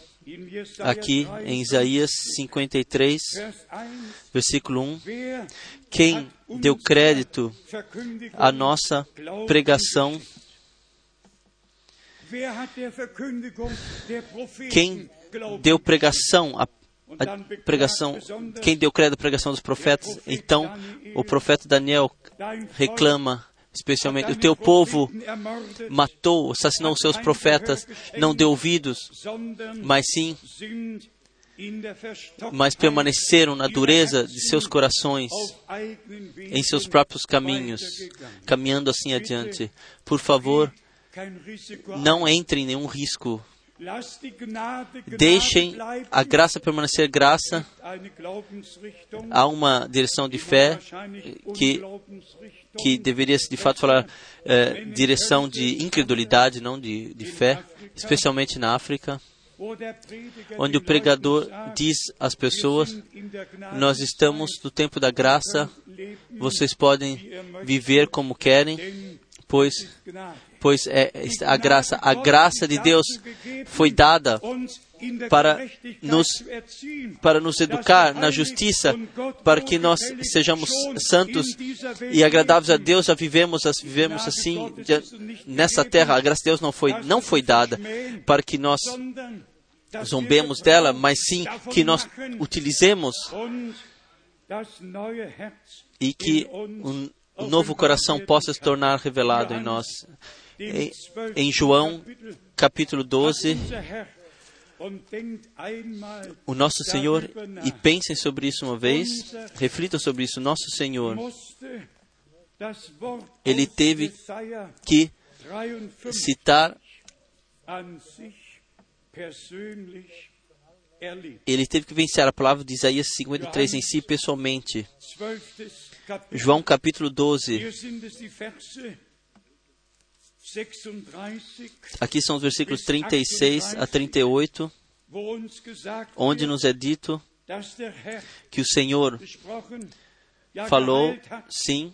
Aqui em Isaías 53, versículo 1, quem deu crédito à nossa pregação? Quem deu pregação a a pregação, quem deu crédito à pregação dos profetas? Então, o profeta Daniel reclama especialmente o teu povo matou, assassinou seus profetas, não deu ouvidos, mas sim, mas permaneceram na dureza de seus corações, em seus próprios caminhos, caminhando assim adiante. Por favor, não entre em nenhum risco. Deixem a graça permanecer graça. Há uma direção de fé que que deveria de fato falar é, direção de incredulidade, não de, de fé, especialmente na África. onde o pregador diz às pessoas: Nós estamos no tempo da graça, vocês podem viver como querem, pois, pois é a graça, a graça de Deus foi dada para nos, para nos educar na justiça, para que nós sejamos santos e agradáveis a Deus, já vivemos, vivemos assim nessa terra. A graça de Deus não foi, não foi dada para que nós zombemos dela, mas sim que nós utilizemos e que um novo coração possa se tornar revelado em nós. Em, João, capítulo 12, o nosso Senhor, e pensem sobre isso uma vez, reflitam sobre isso, nosso Senhor, ele teve que citar, ele teve que vencer a palavra de Isaías 53 em si pessoalmente. João capítulo 12. Aqui são os versículos 36 a 38, onde nos é dito que o Senhor falou, sim,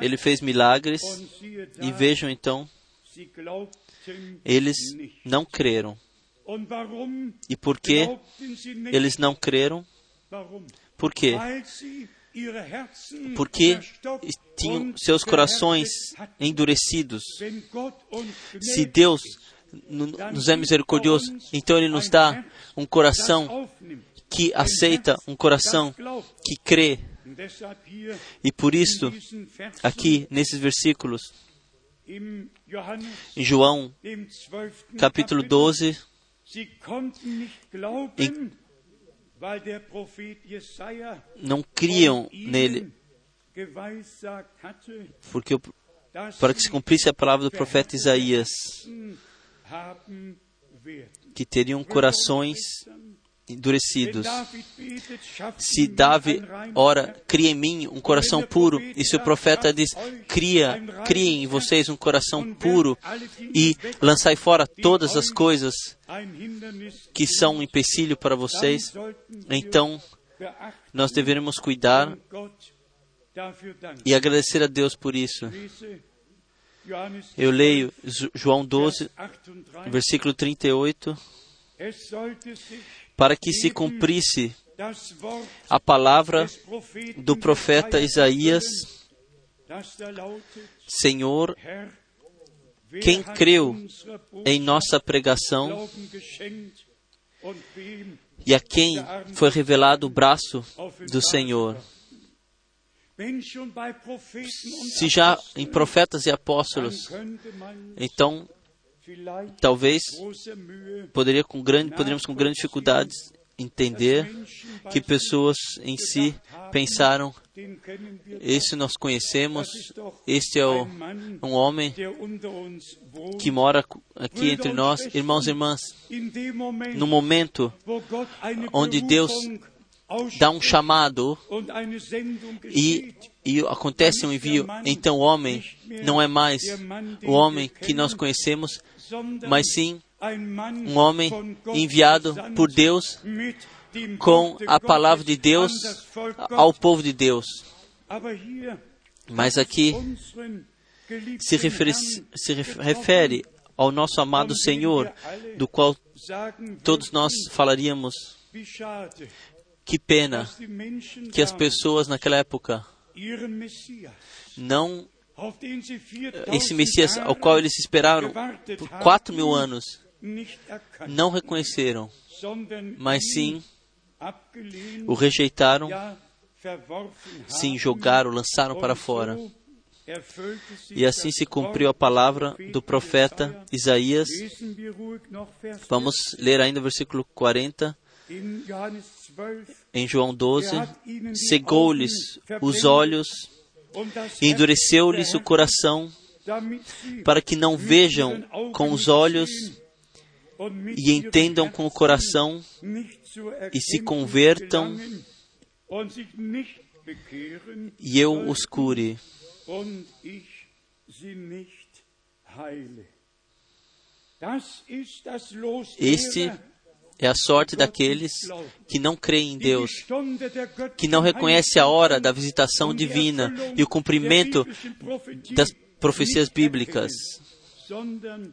ele fez milagres, e vejam então, eles não creram. E por que eles não creram? Por quê? Porque tinham seus corações endurecidos. Se Deus nos é misericordioso, então Ele nos dá um coração que aceita, um coração que crê. E por isso, aqui nesses versículos, em João capítulo 12, em não criam nele, porque para que se cumprisse a palavra do profeta Isaías, que teriam corações endurecidos. Se Davi ora, cria em mim um coração puro, e se o profeta diz, cria, cria em vocês um coração puro, e lançai fora todas as coisas que são um empecilho para vocês, então nós deveremos cuidar e agradecer a Deus por isso. Eu leio João 12, versículo 38 para que se cumprisse a palavra do profeta Isaías: Senhor, quem creu em nossa pregação e a quem foi revelado o braço do Senhor. Se já em profetas e apóstolos, então talvez poderia com grande, poderíamos com grande dificuldade entender que pessoas em si pensaram: esse nós conhecemos, este é o, um homem que mora aqui entre nós, irmãos e irmãs. No momento onde Deus dá um chamado e, e acontece um envio, então o homem não é mais o homem que nós conhecemos, mas sim um homem enviado por Deus com a palavra de Deus ao povo de Deus. Mas aqui se refere, se refere ao nosso amado Senhor, do qual todos nós falaríamos. Que pena que as pessoas naquela época não esse Messias ao qual eles esperaram por quatro mil anos não reconheceram, mas sim o rejeitaram, sim jogaram, lançaram para fora. E assim se cumpriu a palavra do profeta Isaías. Vamos ler ainda o versículo 40. Em João 12, cegou-lhes os olhos e endureceu-lhes o coração, para que não vejam com os olhos e entendam com o coração e se convertam e eu os cure. Este é a sorte daqueles que não creem em Deus, que não reconhecem a hora da visitação divina e o cumprimento das profecias bíblicas,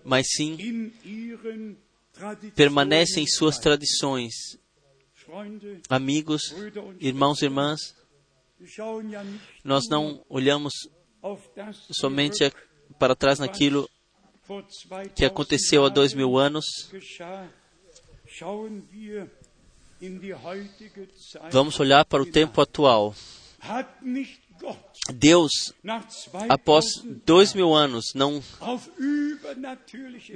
mas sim permanecem em suas tradições. Amigos, irmãos e irmãs, nós não olhamos somente para trás naquilo que aconteceu há dois mil anos. Vamos olhar para o tempo atual. Deus, após dois mil anos, não,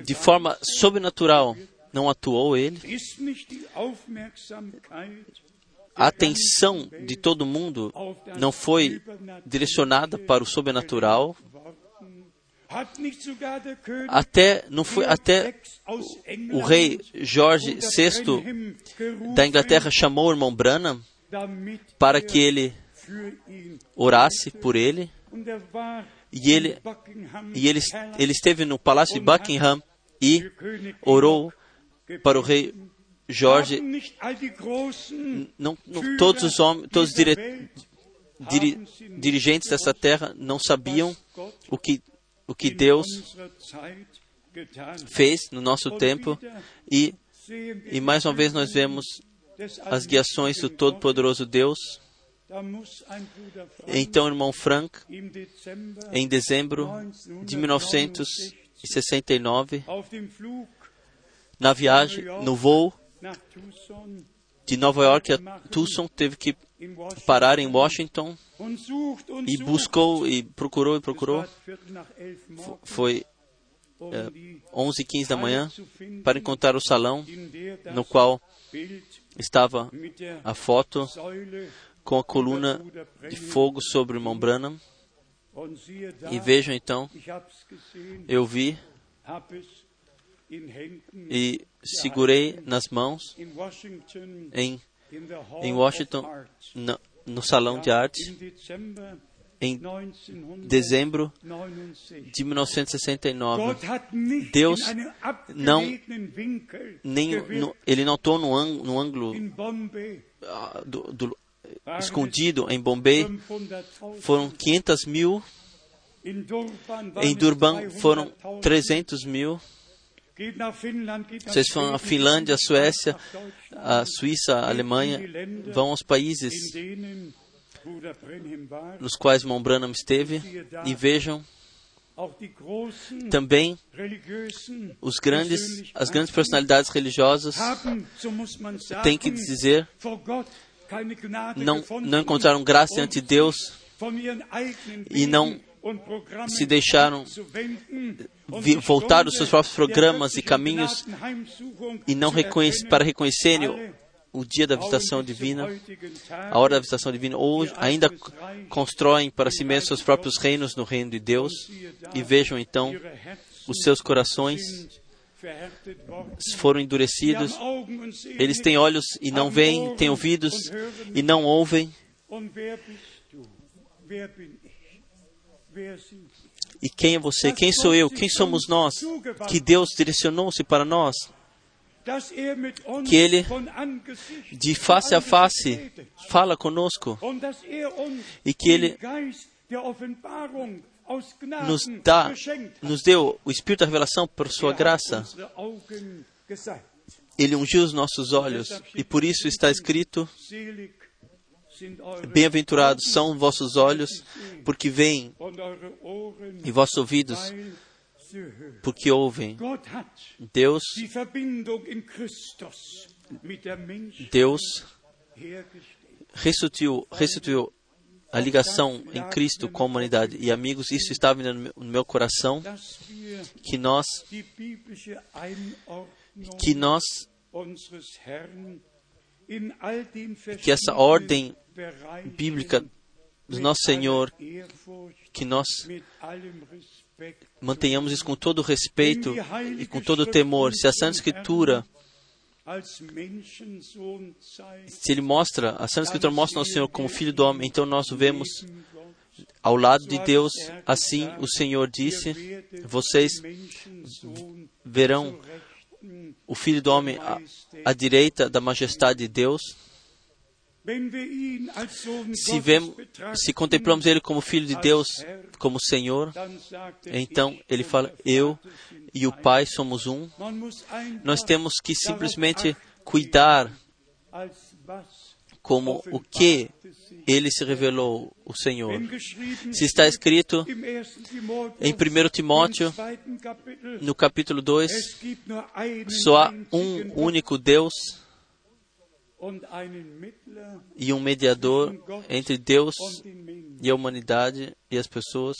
de forma sobrenatural, não atuou ele. A atenção de todo mundo não foi direcionada para o sobrenatural. Até não foi até o, o rei Jorge VI da Inglaterra chamou o irmão Branham para que ele orasse por ele. E ele, e ele, ele esteve no palácio de Buckingham e orou para o rei Jorge. Não, não todos os homens, todos os dire, diri, dirigentes dessa terra não sabiam o que, o que Deus fez no nosso tempo e, e mais uma vez nós vemos as guiações do Todo-Poderoso Deus. Então, irmão Frank, em dezembro de 1969, na viagem, no voo de Nova York a Tucson, teve que parar em Washington e buscou e procurou e procurou. Foi é, 11 e 15 da manhã para encontrar o salão no qual estava a foto com a coluna de fogo sobre o irmão Branham. E vejam então, eu vi e segurei nas mãos em, em Washington, no, no salão de arte, em dezembro de 1969. Deus não, nem, no, ele não atuou no, no ângulo ah, do, do, escondido em Bombay foram 500 mil. Em Durban foram 300 mil. Vocês vão à Finlândia, à Suécia, à Suíça, à Alemanha, vão aos países nos quais Mont Branham esteve e vejam também os grandes, as grandes personalidades religiosas. Têm que dizer não, não encontraram graça ante Deus e não se deixaram voltar os seus próprios programas e caminhos e não reconhece, para reconhecerem o, o dia da visitação divina, a hora da visitação divina, ou ainda constroem para si mesmos seus próprios reinos no reino de Deus e vejam então os seus corações foram endurecidos. Eles têm olhos e não veem, têm ouvidos e não ouvem. E quem é você? Quem sou eu? Quem somos nós? Que Deus direcionou-se para nós. Que Ele, de face a face, fala conosco. E que Ele nos dá, nos deu o Espírito da revelação por sua graça. Ele ungiu os nossos olhos e por isso está escrito: Bem-aventurados são vossos olhos, porque veem, e vossos ouvidos, porque ouvem. Deus, Deus restituiu, restituiu a ligação em Cristo com a humanidade. E amigos, isso estava no meu coração que nós que nós que essa ordem bíblica do nosso Senhor que nós mantenhamos isso com todo respeito e com todo temor. Se a Santa Escritura se ele mostra, a Santa Escritura mostra o Senhor como Filho do Homem, então nós o vemos ao lado de Deus, assim o Senhor disse: Vocês verão o Filho do Homem à, à direita da majestade de Deus. Se, vemos, se contemplamos Ele como Filho de Deus, como Senhor, então Ele fala: Eu e o Pai somos um. Nós temos que simplesmente cuidar como o que ele se revelou, o Senhor. Se está escrito em 1 Timóteo, no capítulo 2, só há um único Deus e um mediador entre Deus e a humanidade e as pessoas,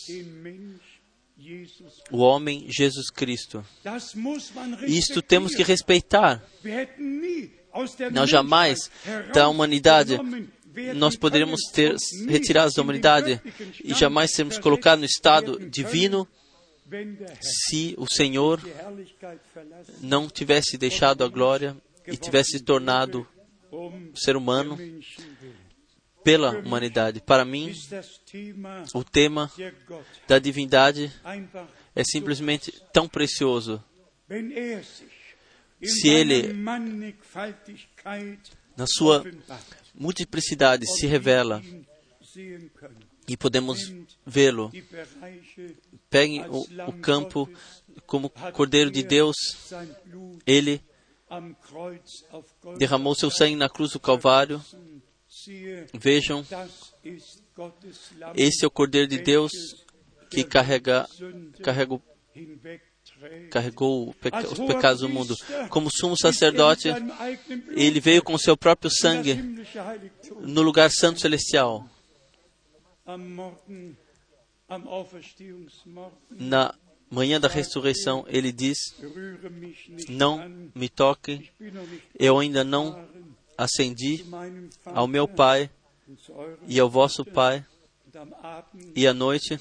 o homem Jesus Cristo. Isto temos que respeitar. Nós jamais, da humanidade, nós poderíamos ter retirados da humanidade e jamais sermos colocados no estado divino se o Senhor não tivesse deixado a glória e tivesse se tornado ser humano pela humanidade. Para mim, o tema da divindade é simplesmente tão precioso. Se ele, na sua multiplicidade, se revela e podemos vê-lo. Pegue o, o campo como Cordeiro de Deus, ele derramou seu sangue na cruz do Calvário. Vejam, esse é o Cordeiro de Deus que carrega, carrega, carregou peca, os pecados do mundo. Como sumo sacerdote, ele veio com seu próprio sangue no lugar santo celestial. Na manhã da ressurreição, ele diz: Não me toque, eu ainda não ascendi ao meu Pai e ao vosso Pai. E à noite,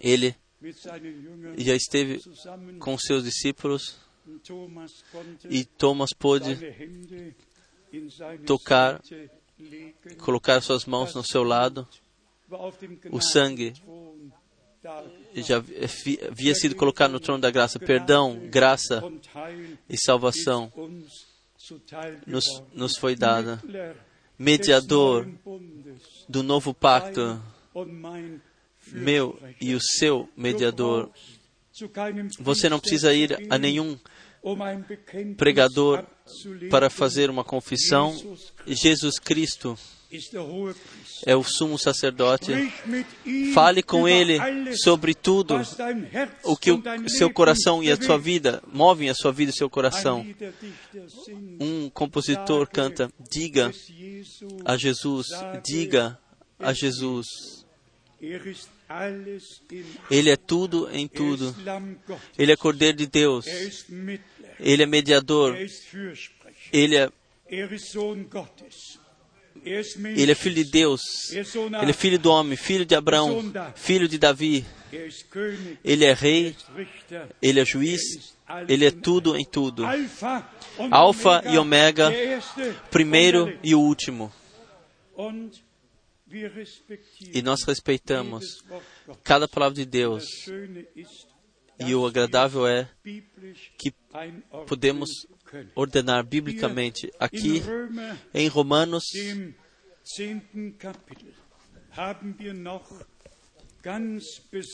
ele já esteve com seus discípulos e Thomas pôde tocar, colocar suas mãos no seu lado. O sangue já havia sido colocado no trono da graça. Perdão, graça e salvação nos, nos foi dada. Mediador do novo pacto, meu e o seu mediador. Você não precisa ir a nenhum pregador para fazer uma confissão. Jesus Cristo é o sumo sacerdote. Fale com ele sobre tudo o que o seu coração e a sua vida movem a sua vida e seu coração. Um compositor canta: Diga a Jesus, diga a Jesus. Ele é tudo em tudo. Ele é Cordeiro de Deus. Ele é mediador. Ele é ele é filho de Deus. Ele é filho do homem, filho de Abraão, filho de Davi. Ele é rei. Ele é juiz. Ele é tudo em tudo. Alfa e Ômega, primeiro e último. E nós respeitamos cada palavra de Deus. E o agradável é que podemos ordenar biblicamente. Aqui em Romanos,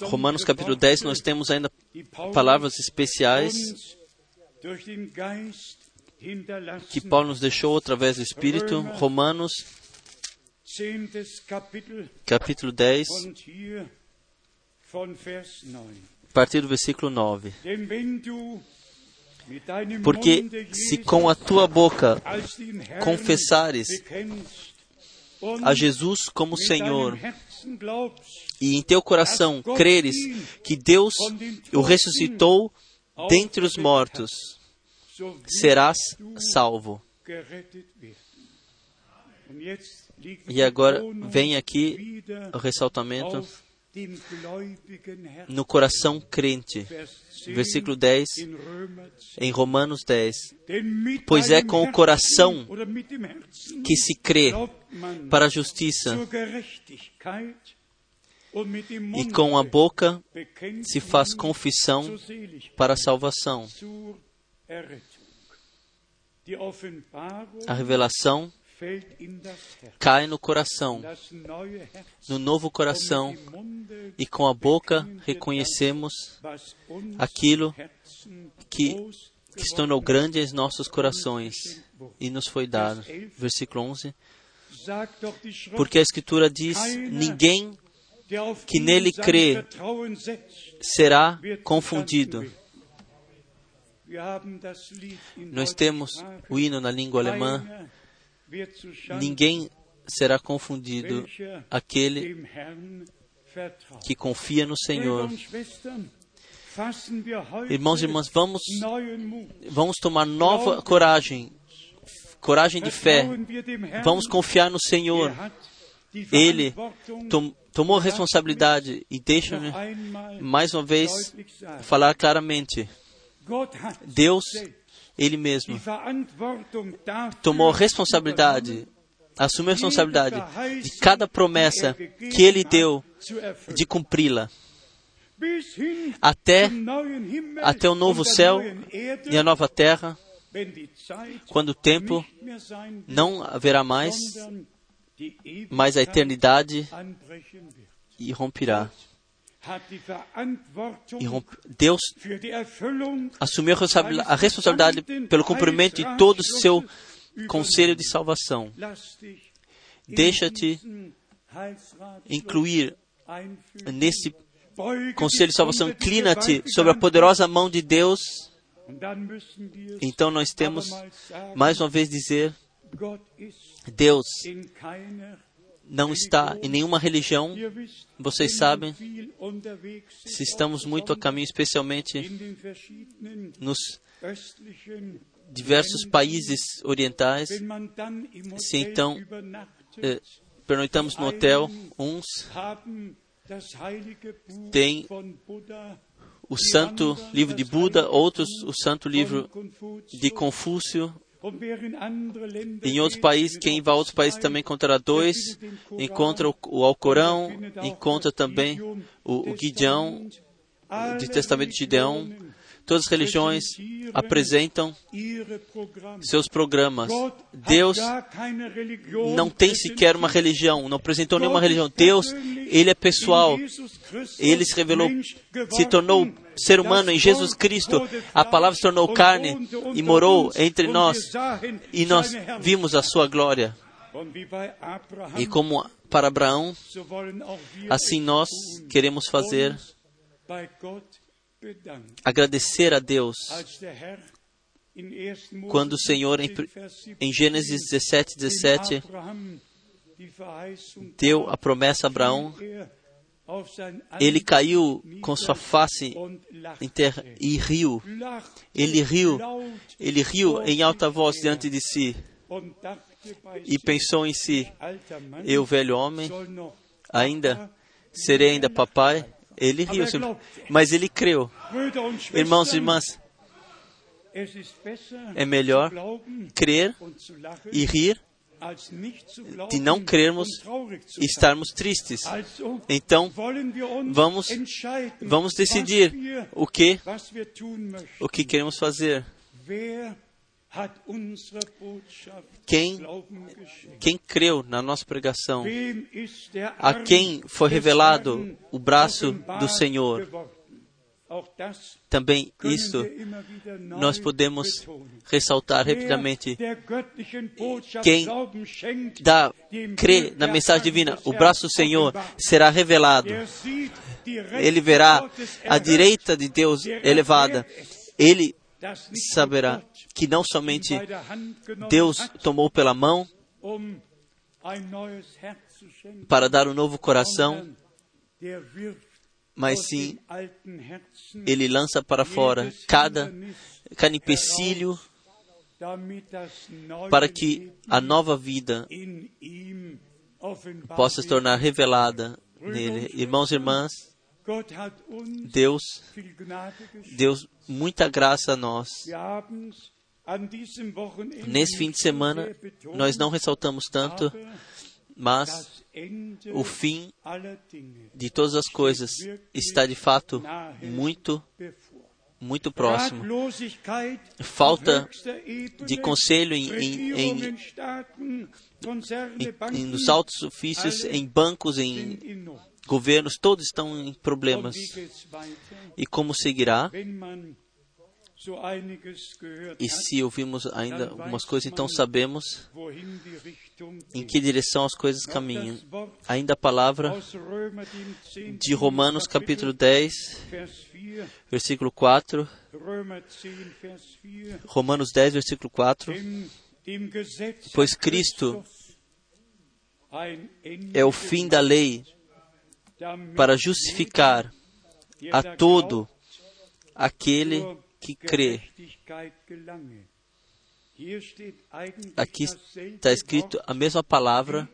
Romanos capítulo 10, nós temos ainda palavras especiais que Paulo nos deixou através do Espírito. Romanos capítulo 10, a partir do versículo 9. Porque se com a tua boca confessares a Jesus como Senhor e em teu coração creres que Deus o ressuscitou dentre os mortos, serás salvo. E agora vem aqui o ressaltamento no coração crente. Versículo 10, em Romanos 10. Pois é com o coração que se crê para a justiça e com a boca se faz confissão para a salvação. A revelação cai no coração, no novo coração, e com a boca reconhecemos aquilo que, que se tornou grande em nossos corações e nos foi dado. Versículo 11. Porque a Escritura diz: ninguém que nele crê será confundido. Nós temos o hino na língua alemã. Ninguém será confundido, aquele que confia no Senhor. Irmãos e irmãs, vamos, vamos tomar nova coragem, coragem de fé. Vamos confiar no Senhor. Ele tom, tomou responsabilidade e deixa-me mais uma vez falar claramente. Deus, Ele mesmo, tomou responsabilidade, assumiu a responsabilidade de cada promessa que Ele deu de cumpri-la. Até, até o novo céu e a nova terra, quando o tempo não haverá mais, mas a eternidade irromperá. Deus assumiu a responsabilidade pelo cumprimento de todo o seu conselho de salvação. Deixa-te incluir nesse conselho de salvação. Inclina-te sobre a poderosa mão de Deus. Então nós temos mais uma vez dizer: Deus não está em nenhuma religião. Vocês sabem, se estamos muito a caminho, especialmente nos diversos países orientais, se então eh, pernoitamos no hotel, uns têm o santo livro de Buda, outros o santo livro de Confúcio, em outros países, quem vai a outros países também encontrará dois, encontra o, o Alcorão, encontra também o, o Gideão, de Testamento de Gideão. Todas as religiões apresentam seus programas. Deus não tem sequer uma religião, não apresentou nenhuma religião. Deus, Ele é pessoal. Ele se revelou, se tornou ser humano em Jesus Cristo. A palavra se tornou carne e morou entre nós. E nós vimos a sua glória. E como para Abraão, assim nós queremos fazer agradecer a Deus quando o Senhor, em, em Gênesis 17, 17, deu a promessa a Abraão, ele caiu com sua face em terra e riu. Ele riu, ele riu em alta voz diante de si e pensou em si: eu, velho homem, ainda serei ainda papai. Ele riu, mas ele creu. Irmãos e irmãs, é melhor crer e rir de não crermos e estarmos tristes. Então, vamos, vamos decidir o que, o que queremos fazer. Quem, quem creu na nossa pregação? A quem foi revelado o braço do Senhor? Também isto nós podemos ressaltar rapidamente. Quem dá, crê na mensagem divina, o braço do Senhor será revelado. Ele verá a direita de Deus elevada. Ele saberá que não somente Deus tomou pela mão para dar um novo coração, mas sim ele lança para fora cada, cada empecilho para que a nova vida possa se tornar revelada nele. Irmãos e irmãs, Deus deu muita graça a nós. Nesse fim de semana, nós não ressaltamos tanto, mas o fim de todas as coisas está de fato muito, muito próximo. Falta de conselho em, em, em, nos altos ofícios, em bancos, em governos, todos estão em problemas. E como seguirá? E se ouvimos ainda algumas coisas, então sabemos em que direção as coisas caminham. Ainda a palavra de Romanos capítulo 10, versículo 4. Romanos 10, versículo 4. Pois Cristo é o fim da lei para justificar a todo aquele que crê. Aqui está escrito a mesma palavra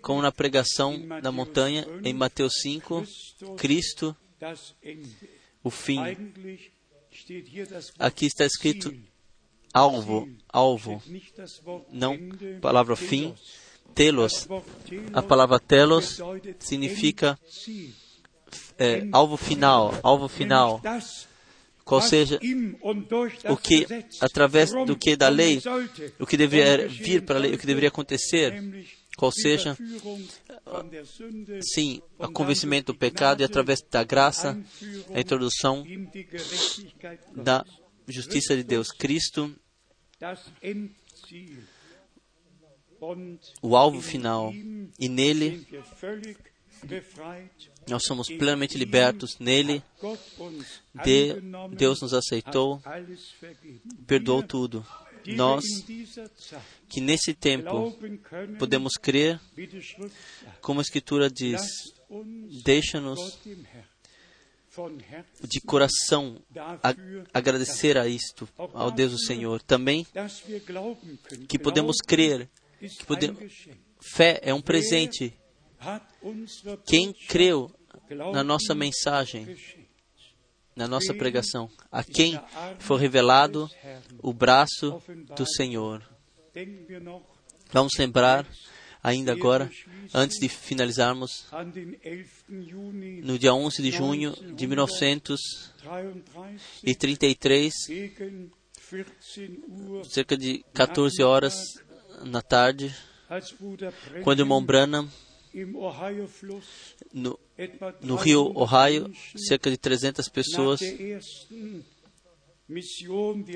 como na pregação da montanha em Mateus 5, Cristo, o fim. Aqui está escrito alvo, alvo, não palavra fim, telos. A palavra telos significa é, alvo final, alvo final. Qual seja o que, através do que da lei, o que deveria vir para a lei, o que deveria acontecer, qual seja, sim, o convencimento do pecado e através da graça, a introdução da justiça de Deus, Cristo, o alvo final, e nele nós somos plenamente libertos nele. De, Deus nos aceitou, perdoou tudo. Nós, que nesse tempo podemos crer, como a Escritura diz, deixa-nos de coração a, agradecer a isto, ao Deus do Senhor. Também que podemos crer, que podemos, fé é um presente. Quem creu na nossa mensagem, na nossa pregação, a quem foi revelado o braço do Senhor. Vamos lembrar ainda agora, antes de finalizarmos, no dia 11 de junho de 1933, cerca de 14 horas na tarde, quando o irmão Branham no, no rio Ohio, cerca de 300 pessoas,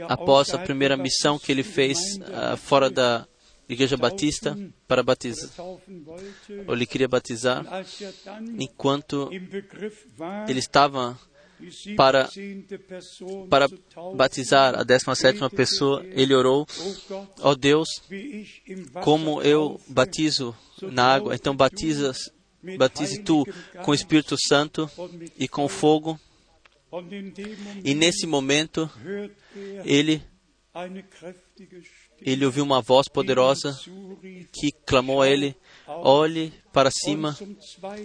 após a primeira missão que ele fez uh, fora da Igreja Batista para batizar, ou ele queria batizar, enquanto ele estava para, para batizar a 17 pessoa, ele orou: Ó oh Deus, como eu batizo na água, então batiza, batize tu com o Espírito Santo e com fogo. E nesse momento, ele, ele ouviu uma voz poderosa que clamou a ele: olhe para cima.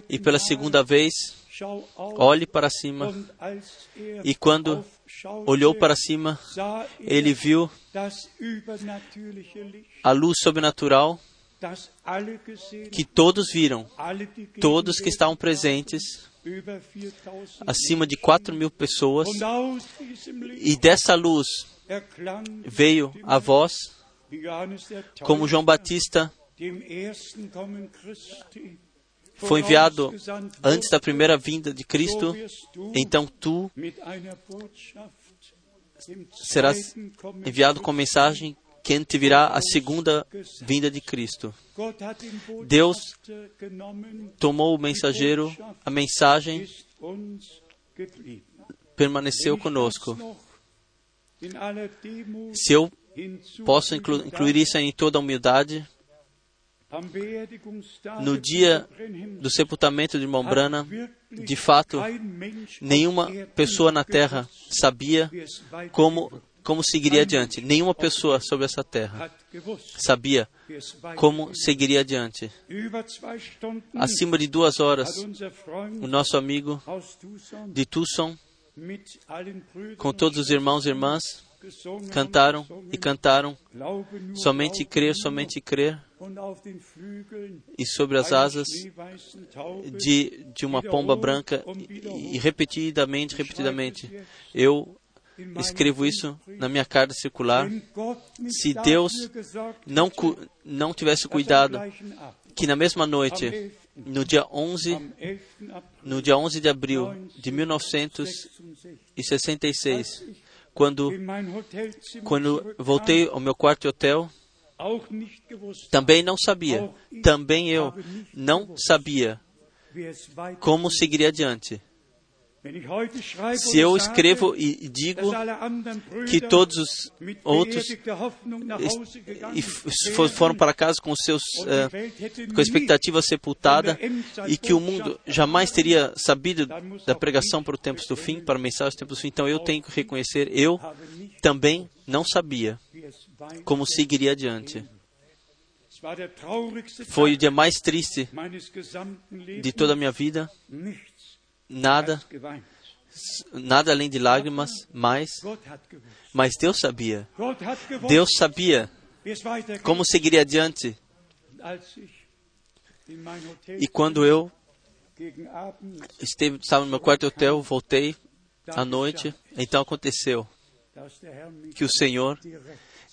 E pela segunda vez, olhe para cima. E quando olhou para cima, ele viu a luz sobrenatural que todos viram, todos que estavam presentes, acima de 4 mil pessoas, e dessa luz veio a voz, como João Batista foi enviado antes da primeira vinda de Cristo, então tu serás enviado com mensagem quem te virá a segunda vinda de Cristo. Deus tomou o mensageiro, a mensagem permaneceu conosco. Se eu posso inclu incluir isso em toda a humildade, no dia do sepultamento de irmão Brana, de fato, nenhuma pessoa na terra sabia como, como seguiria adiante. Nenhuma pessoa sobre essa terra sabia como seguiria adiante. Acima de duas horas, o nosso amigo de Tucson, com todos os irmãos e irmãs, cantaram e cantaram somente crer, somente crer, e sobre as asas de, de uma pomba branca, e, repetidamente, repetidamente. Eu escrevo isso na minha carta circular. Se Deus não, não tivesse cuidado que na mesma noite, no dia 11, no dia 11 de abril de 1966, quando, quando voltei ao meu quarto de hotel, também não sabia, também eu não sabia como seguiria adiante. Se eu escrevo e digo que todos os outros foram para casa com seus uh, com a expectativa sepultada e que o mundo jamais teria sabido da pregação para os tempos do fim, para a mensagem dos tempos do fim, então eu tenho que reconhecer, eu também não sabia como seguiria adiante. Foi o dia mais triste de toda a minha vida nada, nada além de lágrimas, mas, mas Deus sabia. Deus sabia como seguiria adiante. E quando eu esteve, estava no meu quarto hotel, voltei à noite, então aconteceu que o Senhor,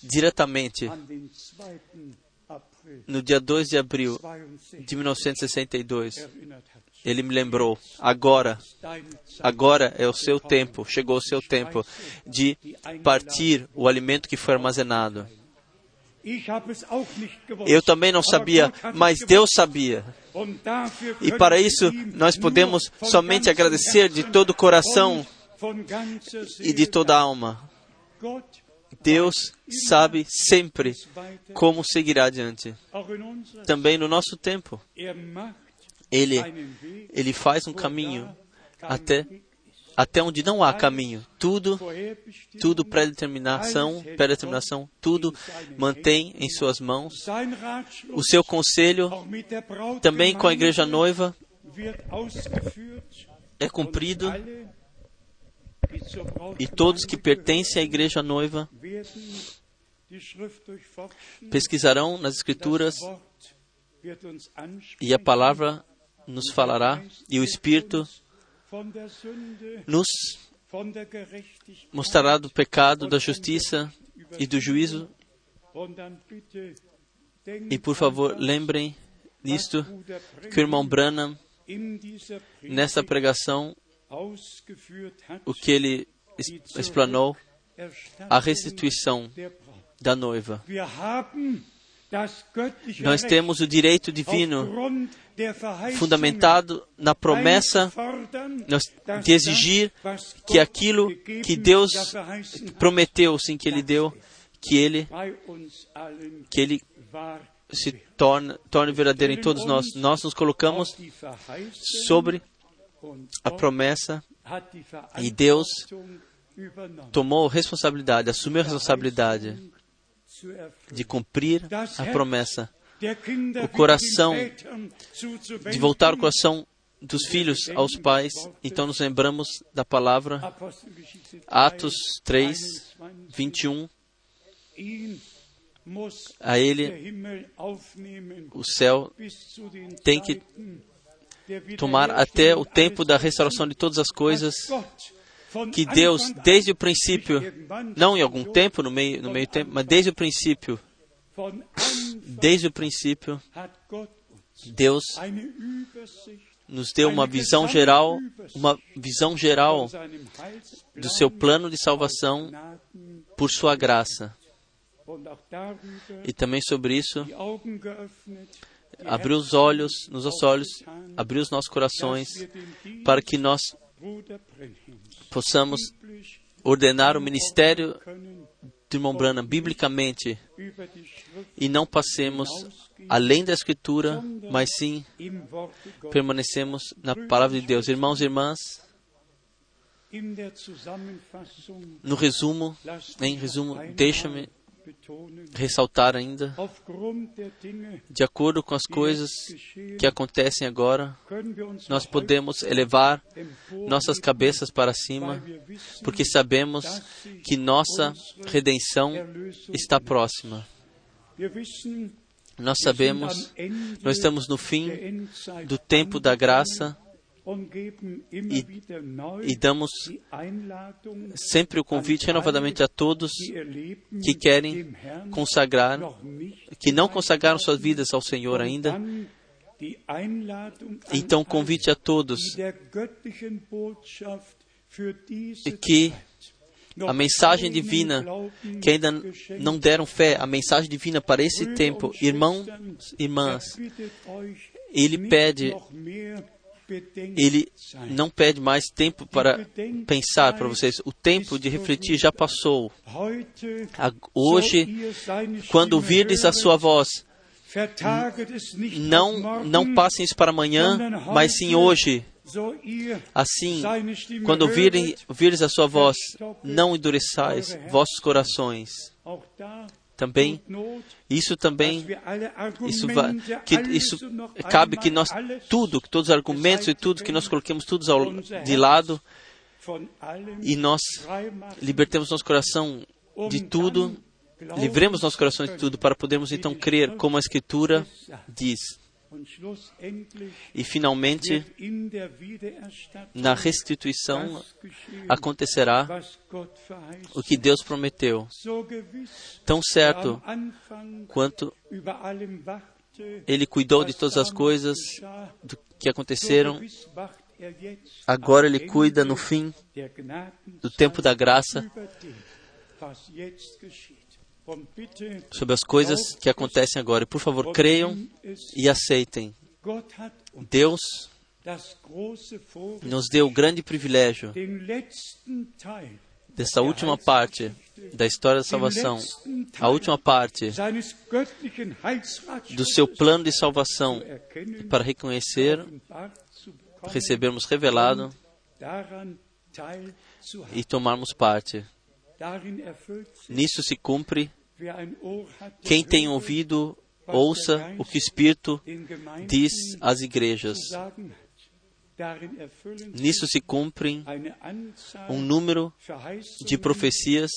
diretamente, no dia 2 de abril de 1962, ele me lembrou: agora, agora é o seu tempo, chegou o seu tempo de partir o alimento que foi armazenado. Eu também não sabia, mas Deus sabia. E para isso nós podemos somente agradecer de todo o coração e de toda a alma. Deus sabe sempre como seguirá adiante. Também no nosso tempo. Ele, ele faz um caminho até, até onde não há caminho. Tudo, tudo pré-determinação, pré-determinação, tudo mantém em suas mãos. O seu conselho, também com a igreja noiva, é cumprido. E todos que pertencem à igreja noiva pesquisarão nas Escrituras e a palavra nos falará e o Espírito nos mostrará do pecado, da justiça e do juízo. E por favor, lembrem disto que o irmão Branham, nessa pregação, o que ele explanou, a restituição da noiva. Nós temos o direito divino fundamentado na promessa de exigir que aquilo que Deus prometeu, sim, que Ele deu, que Ele, que Ele se torne, torne verdadeiro em todos nós. Nós nos colocamos sobre a promessa e Deus tomou responsabilidade, assumiu a responsabilidade de cumprir a promessa. O coração, de voltar o coração dos filhos aos pais. Então nos lembramos da palavra Atos 3, 21. A ele o céu tem que tomar até o tempo da restauração de todas as coisas que Deus, desde o princípio, não em algum tempo, no meio, no meio tempo, mas desde o princípio, desde o princípio, Deus nos deu uma visão geral, uma visão geral do seu plano de salvação por sua graça. E também sobre isso, abriu os olhos, nos nossos olhos, abriu os nossos corações para que nós possamos ordenar o ministério de irmão Branham biblicamente e não passemos além da Escritura, mas sim permanecemos na palavra de Deus. Irmãos e irmãs, no resumo, em resumo, deixa-me ressaltar ainda, de acordo com as coisas que acontecem agora, nós podemos elevar nossas cabeças para cima, porque sabemos que nossa redenção está próxima. Nós sabemos, nós estamos no fim do tempo da graça e, e, damos sempre o convite renovadamente a todos que querem consagrar, que não consagraram suas vidas ao Senhor ainda. Então, convite a todos que a mensagem divina, que ainda não deram fé, a mensagem divina para esse tempo, irmãos, irmãs, ele pede ele não pede mais tempo para pensar para vocês. O tempo de refletir já passou. Hoje, quando virdes a sua voz, não, não passem isso para amanhã, mas sim hoje. Assim, quando virem, virdes a sua voz, não endureçais vossos corações. Também, isso também, isso, que, isso cabe que nós, tudo, todos os argumentos e tudo, que nós coloquemos tudo ao, de lado e nós libertemos nosso coração de tudo, livremos nosso coração de tudo, para podermos então crer como a Escritura diz. E finalmente, na restituição acontecerá o que Deus prometeu. Tão certo quanto Ele cuidou de todas as coisas que aconteceram, agora Ele cuida no fim do tempo da graça sobre as coisas que acontecem agora. E, por favor, creiam e aceitem. Deus nos deu o grande privilégio dessa última parte da história da salvação, a última parte do seu plano de salvação, para reconhecer, recebermos revelado e tomarmos parte. Nisso se cumpre. Quem tem ouvido, ouça o que o Espírito diz às igrejas. Nisso se cumprem um número de profecias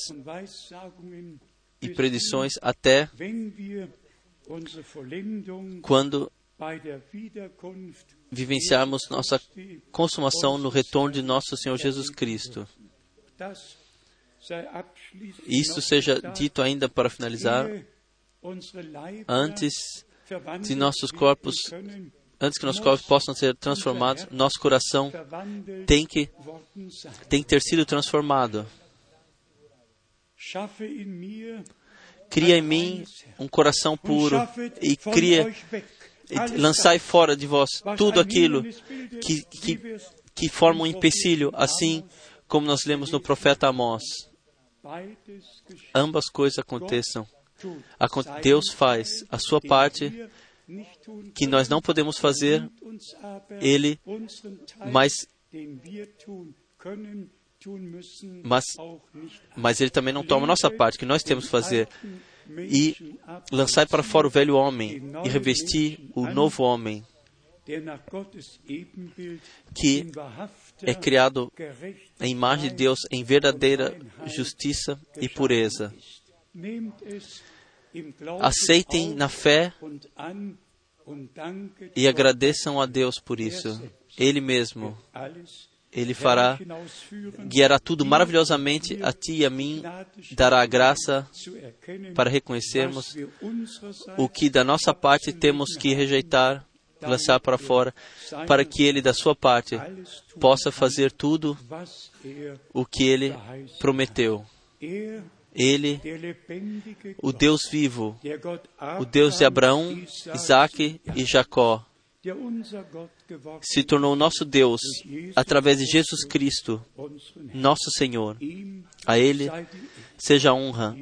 e predições até quando vivenciarmos nossa consumação no retorno de nosso Senhor Jesus Cristo. Isto seja dito ainda para finalizar, antes de nossos corpos, antes que nossos corpos possam ser transformados, nosso coração tem que, tem que ter sido transformado. Cria em mim um coração puro e cria lançai fora de vós tudo aquilo que, que, que forma um empecilho, assim como nós lemos no profeta Amós. Ambas coisas aconteçam. Deus faz a sua parte que nós não podemos fazer, Ele, mas, mas, mas Ele também não toma a nossa parte, que nós temos que fazer. E lançar para fora o velho homem e revestir o novo homem, que é criado em imagem de Deus em verdadeira justiça e pureza. Aceitem na fé e agradeçam a Deus por isso. Ele mesmo, Ele fará, guiará tudo maravilhosamente a ti e a mim, dará a graça para reconhecermos o que da nossa parte temos que rejeitar lançar para fora, para que ele, da sua parte, possa fazer tudo o que ele prometeu. Ele, o Deus vivo, o Deus de Abraão, Isaac e Jacó, se tornou nosso Deus através de Jesus Cristo, nosso Senhor. A Ele seja honra,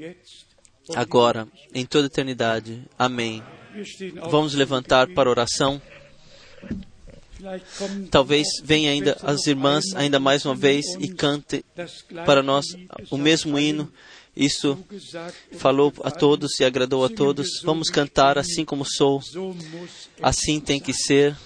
agora, em toda eternidade. Amém. Vamos levantar para oração. Talvez venha ainda as irmãs ainda mais uma vez e cante para nós o mesmo hino Isso falou a todos e agradou a todos. Vamos cantar assim como sou. Assim tem que ser.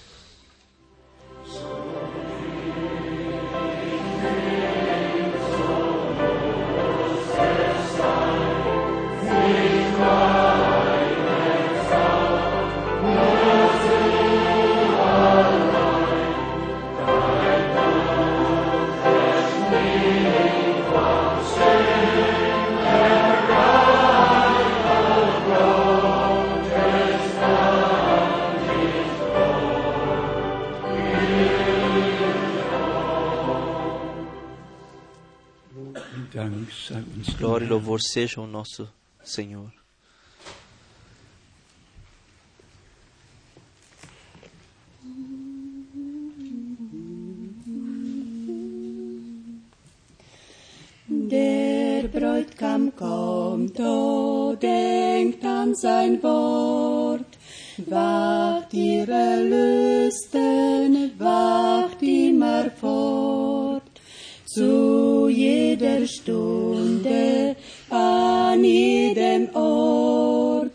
Glória e louvor sejam ao nosso Senhor. Der Bräutigam kommt, oh, denkt an sein Wort. Wacht ihre Lüsten, wacht immer fort. Zu jeder Stunde, an jedem Ort.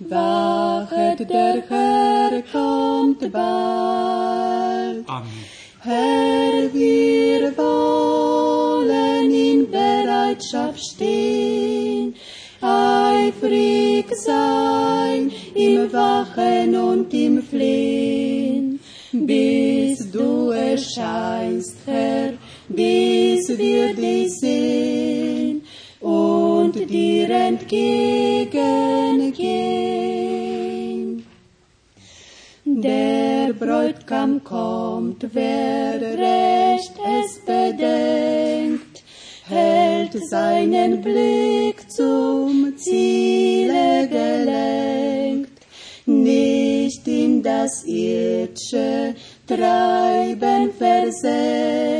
Wachet, der Herr kommt bald. Amen. Herr, wir wollen in Bereitschaft stehen, eifrig sein im Wachen und im Flehen, bis du erscheinst, Herr, bis wir dich sehen und dir entgegengehen. Der Bräutigam kommt, wer recht es bedenkt, hält seinen Blick zum Ziele gelenkt, nicht in das irdische Treiben versenkt.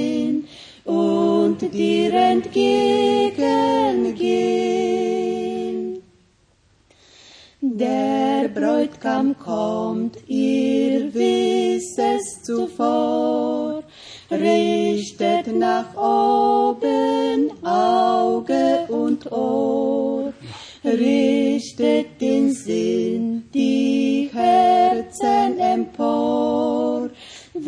dir entgegengehen. Der Bräutigam kommt, ihr wisst es zuvor, richtet nach oben Auge und Ohr, richtet den Sinn, die Herzen empor,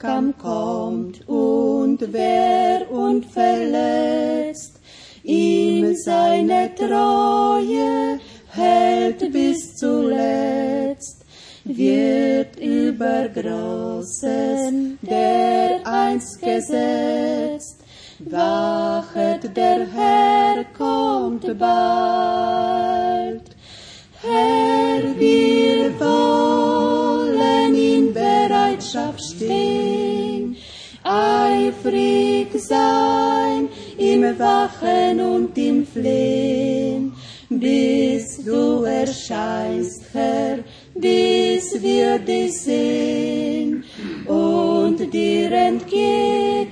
Bräutigam kommt und wer und verletzt ihm seine Treue hält bis zuletzt, wird über Großen der einst gesetzt. Wachet, der Herr kommt bald. Herr, wir wollen in Bereitschaft stehen, eifrig sein im Wachen und im Flehen, bis du erscheinst, Herr, bis wir dich sehen und dir entgegengehen.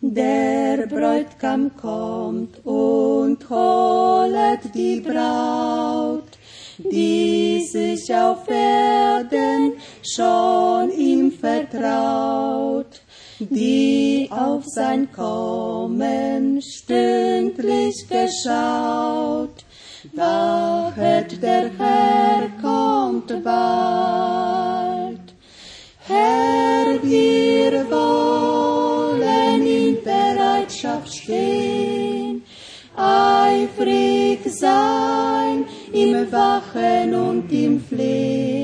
Der Bräutigam kommt und holet die Braut, die sich auf Erden schon ihm vertraut, die auf sein Kommen stündlich geschaut. Da der Herr kommt bald. Herr, wir wollen in Bereitschaft stehen, eifrig sein im Wachen und im Flehen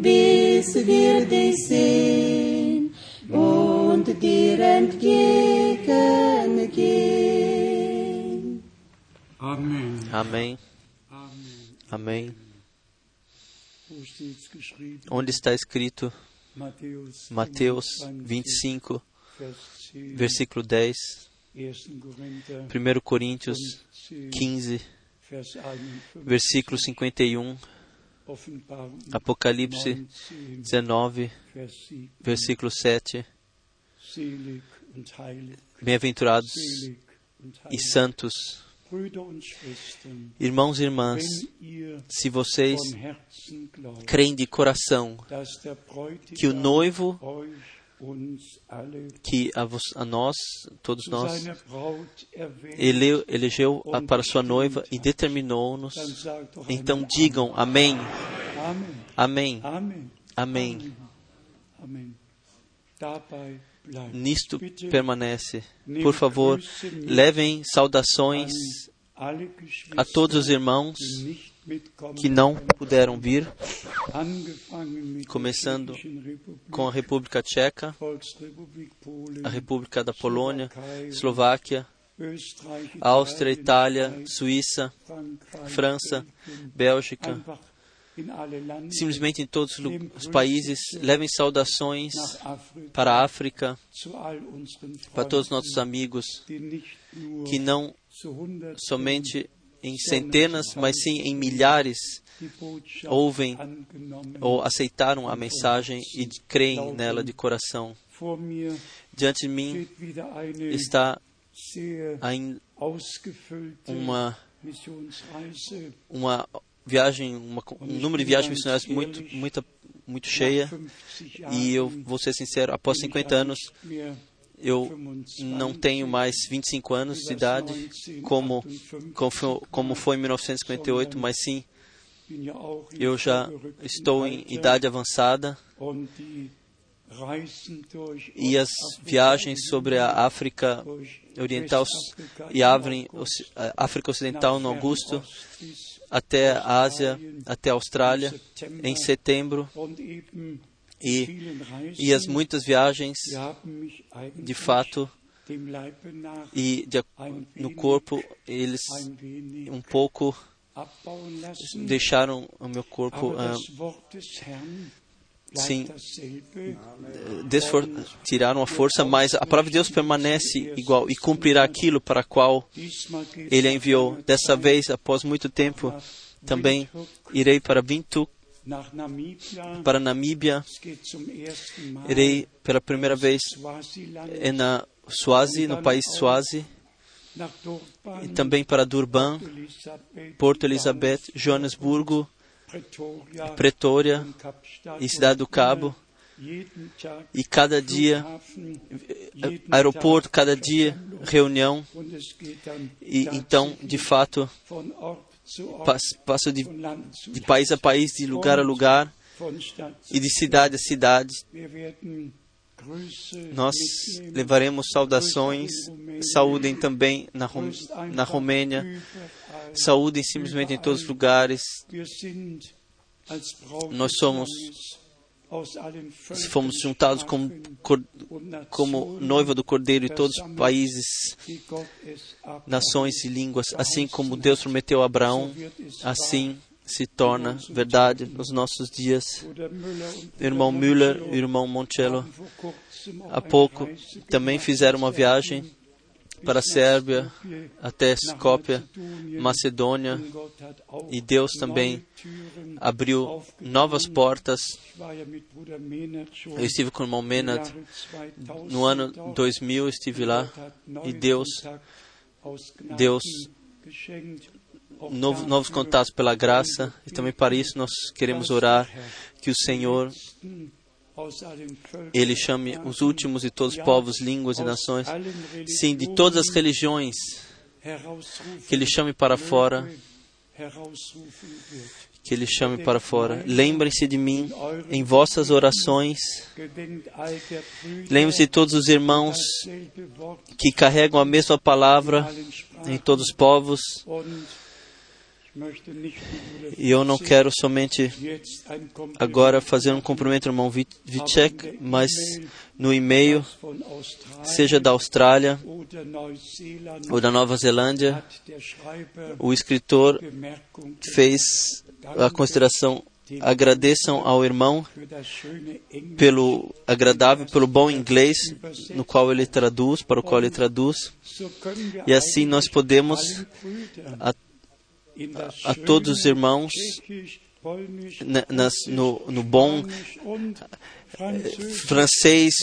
bis wir dich sehen und dir entgegengehen. Amen. Amém. Amen. Amém. Onde está escrito Mateus 25, 25, Vers 10, versículo 10, 1. Korinther 1 Coríntios 10, 15, Vers 51, versículo 51, Offenbarung Apocalipse 19, 19, Vers 7, versículo 7. selig und heilig, Bem-aventurados e santos, irmãos e irmãs, se vocês creem de coração que o noivo, que a, vos- a nós, todos nós, ele, elegeu a- para sua noiva e determinou-nos, então digam amém, amém, amém. Bleibt. Nisto permanece. Por favor, levem saudações a todos os irmãos que não puderam vir, começando com a República Tcheca, a República da Polônia, Eslováquia, Áustria, Itália, Suíça, França, Bélgica, simplesmente em todos os países, levem saudações para a África, para todos os nossos amigos, que não somente em centenas, mas sim em milhares ouvem ou aceitaram a mensagem e creem nela de coração. Diante de mim está ainda uma uma viagem, uma, um número de viagens missionárias muito, muito, muito cheia. nach 50 E eu vou ser sincero, após bin ich 50 anos, eu 25, não tenho mais 25 anos de idade, como, como, foi, foi em 1958, mas sim, eu já estou em Alter idade avançada e as viagens sobre a África Oriental e a África Ocidental no Augusto, até a Ásia, até a Austrália, em setembro, e, e as muitas viagens, de fato, e de, no wenig, eles um pouco deixaram o meu corpo Aber ah, sim. desfor- tiraram a força, mas a palavra de Deus permanece igual e cumprirá aquilo para qual ele a enviou. Dessa vez, após muito tempo, também irei para Namibia. Para Namíbia, irei pela primeira vez é na Swazi, no país Durban, e também para Durban, Porto Elizabeth, Joanesburgo, Pretória e Cidade do Cabo. E cada dia, eh, aeroporto, cada dia, reunião. E então, de fato, passo de, de país a país, de lugar a lugar e de cidade a cidade. Nós levaremos saudações, saúdem também na, Rom- na Romênia, saúdem simplesmente em todos os lugares. Nós somos- Völkern, Fomos juntados como, como noiva do Cordeiro de todos os países, nações e línguas, assim como Deus prometeu a Abraão, assim se torna verdade nos nossos dias. Irmão Müller e irmão auch há pouco, também fizeram uma viagem para a Skopje, até Mazedonien. Macedônia, e Deus também abriu novas portas. Eu estive com o irmão Menat Jahre 2000 no ano dort. 2000, eu estive lá e Deus, Deus geschenkt. novo- novos contatos pela graça e também para isso nós queremos orar que o Senhor ele chame os últimos de todos os povos, línguas e nações, sim, de todas as religiões, que ele chame para fora, que ele chame para fora. Lembrem-se de mim em vossas orações. Lembre-se de todos os irmãos que carregam a mesma palavra em todos os povos. E eu não quero somente agora fazer um cumprimento irmão Vi- Vicek, mas no e-mail, seja da Austrália ou da Nova Zelândia, o escritor fez a consideração agradeçam ao irmão pelo agradável, pelo bom inglês no qual ele traduz, para o qual ele traduz, e assim nós podemos a, a todos os irmãos no, no bom Französisch, francês,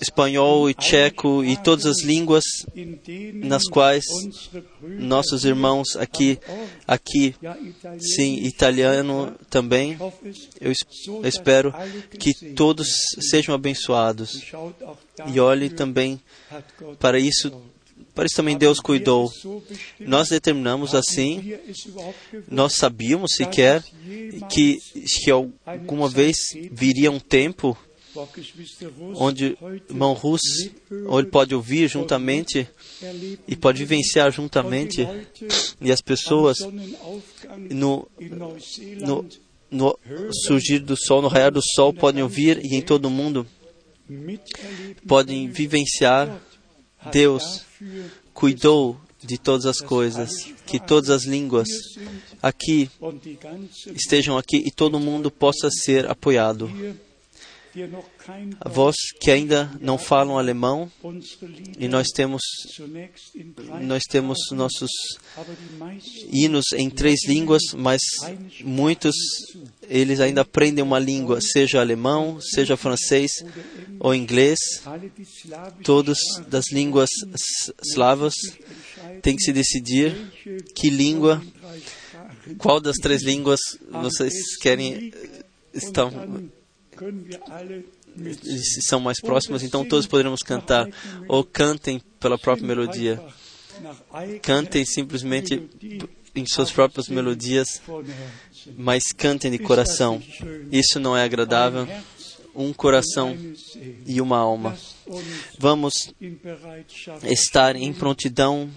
espanhol e tcheco e todas as línguas nas quais nossos irmãos aqui, aqui, sim, italiano também, eu espero que todos sejam abençoados. E olhe também para isso, para isso também Deus cuidou. Nós determinamos assim, nós sabíamos sequer que, que alguma vez viria um tempo onde irmão Rus, ou ele pode ouvir juntamente e pode vivenciar juntamente, e as pessoas no, no, no surgir do sol, no raiar do sol, podem ouvir e em todo o mundo podem vivenciar Deus cuidou de todas as coisas, que todas as línguas aqui estejam aqui e todo mundo possa ser apoiado. Vós que ainda não falam alemão, e nós temos nós temos nossos hinos em três línguas, mas muitos eles ainda aprendem uma língua, seja alemão, seja francês ou inglês. Sprache das línguas s- slavas entscheiden, têm que se decidir que língua, qual das três línguas vocês querem estão são mais próximas, então todos poderemos cantar ou cantem pela própria melodia. Cantem simplesmente em suas próprias melodias, mas cantem de coração. Isso não é agradável? Um coração e uma alma. Vamos estar em prontidão,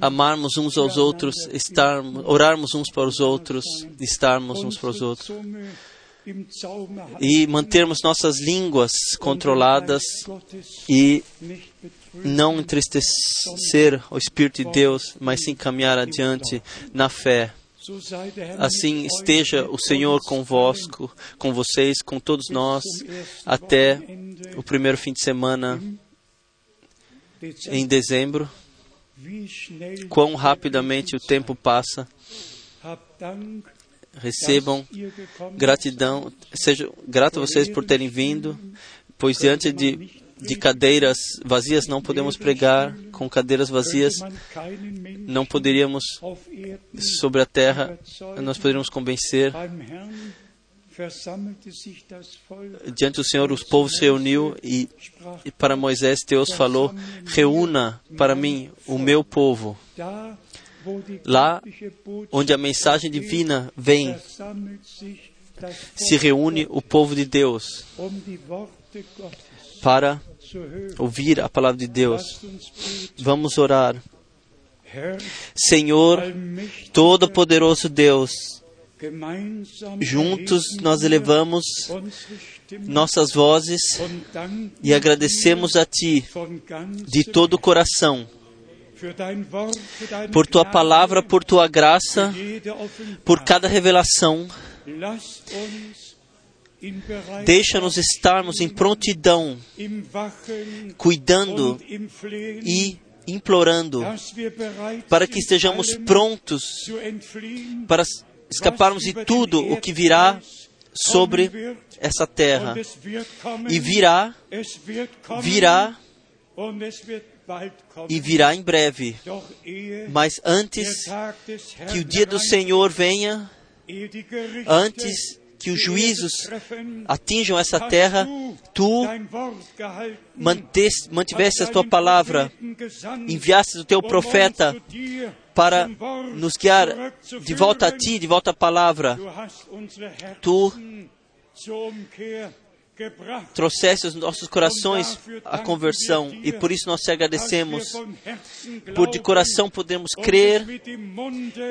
amarmos uns aos outros, estar, orarmos uns para os outros, estarmos uns para os outros E mantermos nossas línguas controladas e não entristecer o Espírito de Deus, mas sim caminhar adiante na fé. Assim esteja o Senhor convosco, com vocês, com todos nós, até o primeiro fim de semana em dezembro. Quão rapidamente o tempo passa. Recebam gratidão, seja grato a vocês por terem vindo, pois diante de, de cadeiras vazias não podemos pregar, com cadeiras vazias não poderíamos sobre a terra, nós poderíamos convencer. Diante do Senhor, os povos se reuniu e, e para Moisés Deus falou: reúna para mim o meu povo. Lá onde a mensagem divina vem, se reúne o povo de Deus para ouvir a palavra de Deus. Vamos orar. Senhor, Todo-Poderoso Deus, juntos nós elevamos nossas vozes e agradecemos a Ti de todo o coração por Tua palavra, por Tua graça, por cada revelação. Deixa-nos estarmos em prontidão, cuidando e implorando para que estejamos prontos para escaparmos de tudo o que virá sobre essa terra. E virá, virá e virá em breve. Mas antes que o dia do Senhor venha, antes que os juízos atinjam essa terra, tu mantiveste a tua palavra, enviaste o teu profeta para nos guiar de volta a ti, de volta à palavra. Tu trouxeste os nossos corações à conversão e por isso nós te agradecemos. Por de coração podemos crer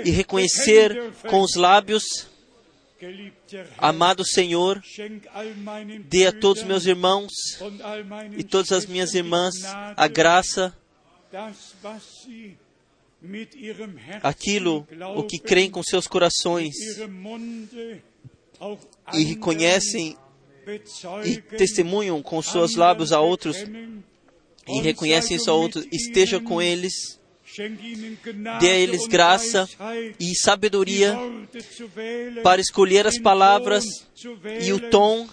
e reconhecer com os lábios, amado Senhor, dê a todos meus irmãos e todas as minhas irmãs a graça, aquilo o que creem com seus corações e reconhecem e testemunham com seus lábios a outros e reconhecem isso a outros, esteja com eles, dê a eles graça e sabedoria para escolher as palavras e o tom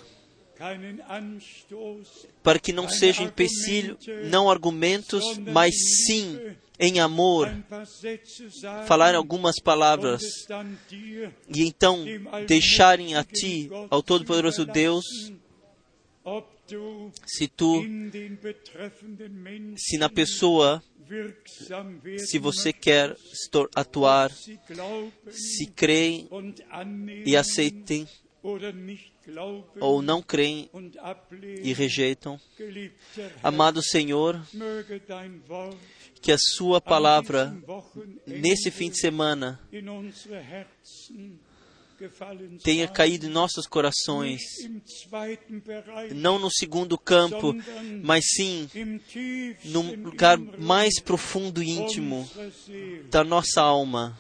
para que não seja empecilho, não argumentos, mas sim em amor, falar algumas palavras e então deixarem a ti, ao Todo-Poderoso Deus, se tu, se na pessoa, se você quer atuar, se creem e aceitem ou não creem e rejeitam. Amado Senhor, que a Sua palavra nesse fim de semana tenha caído em nossos corações, não no segundo campo, mas sim num lugar mais profundo e íntimo da nossa alma.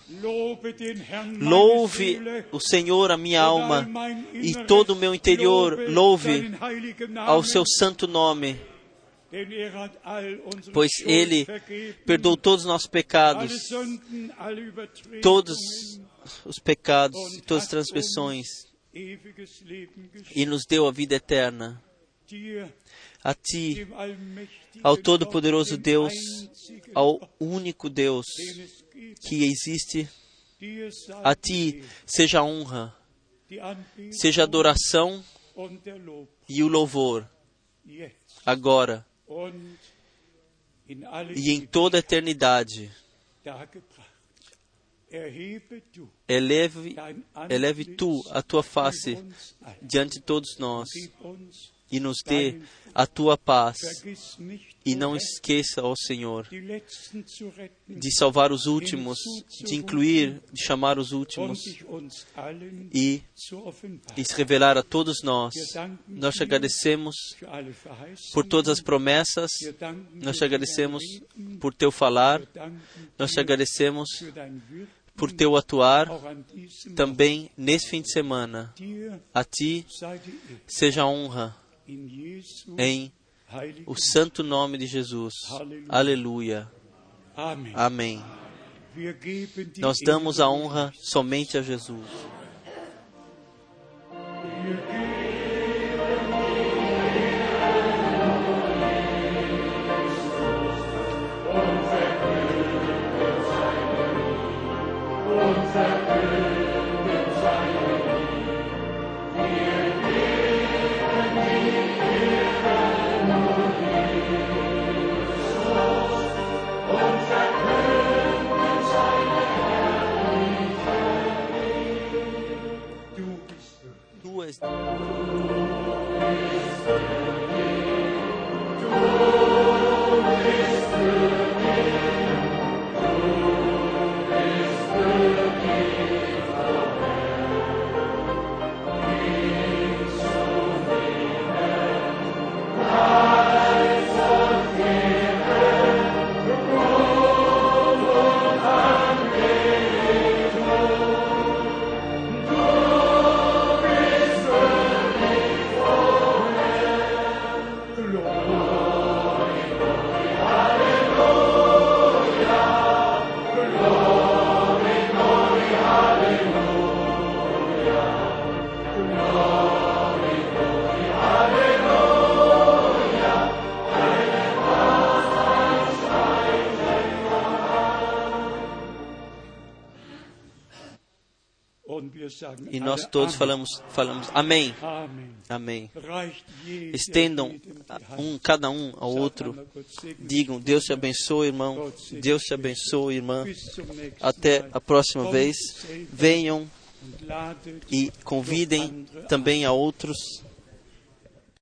Louve o Senhor, a minha alma, e todo o meu interior louve ao seu santo nome, pois Schuld Ele perdoou todos os nossos pecados, todos os pecados e todas as transgressões, e nos deu a vida eterna. A Ti, ao Todo-Poderoso Deus, ao único Deus que existe, a Ti seja a honra, seja a adoração e o louvor, agora e em toda a eternidade. Eleve, eleve tu a tua face diante de todos nós e nos dê a tua paz. E não esqueça, ó Senhor, de salvar os últimos, de incluir, de chamar os últimos e, e se revelar a todos nós. Nós te agradecemos por todas as promessas, nós te agradecemos por teu falar, nós te agradecemos por teu atuar também nesse fim de semana. A ti seja a honra em o santo nome de Jesus. Aleluia. Amém. Die Nós damos a honra somente a Jesus. Würdig. Tu E nós todos falamos, falamos Amém. Amém. Estendam um, cada um ao outro. Digam, Deus te abençoe, irmão. Deus te abençoe, irmã. Até a próxima vez. Venham e convidem também a outros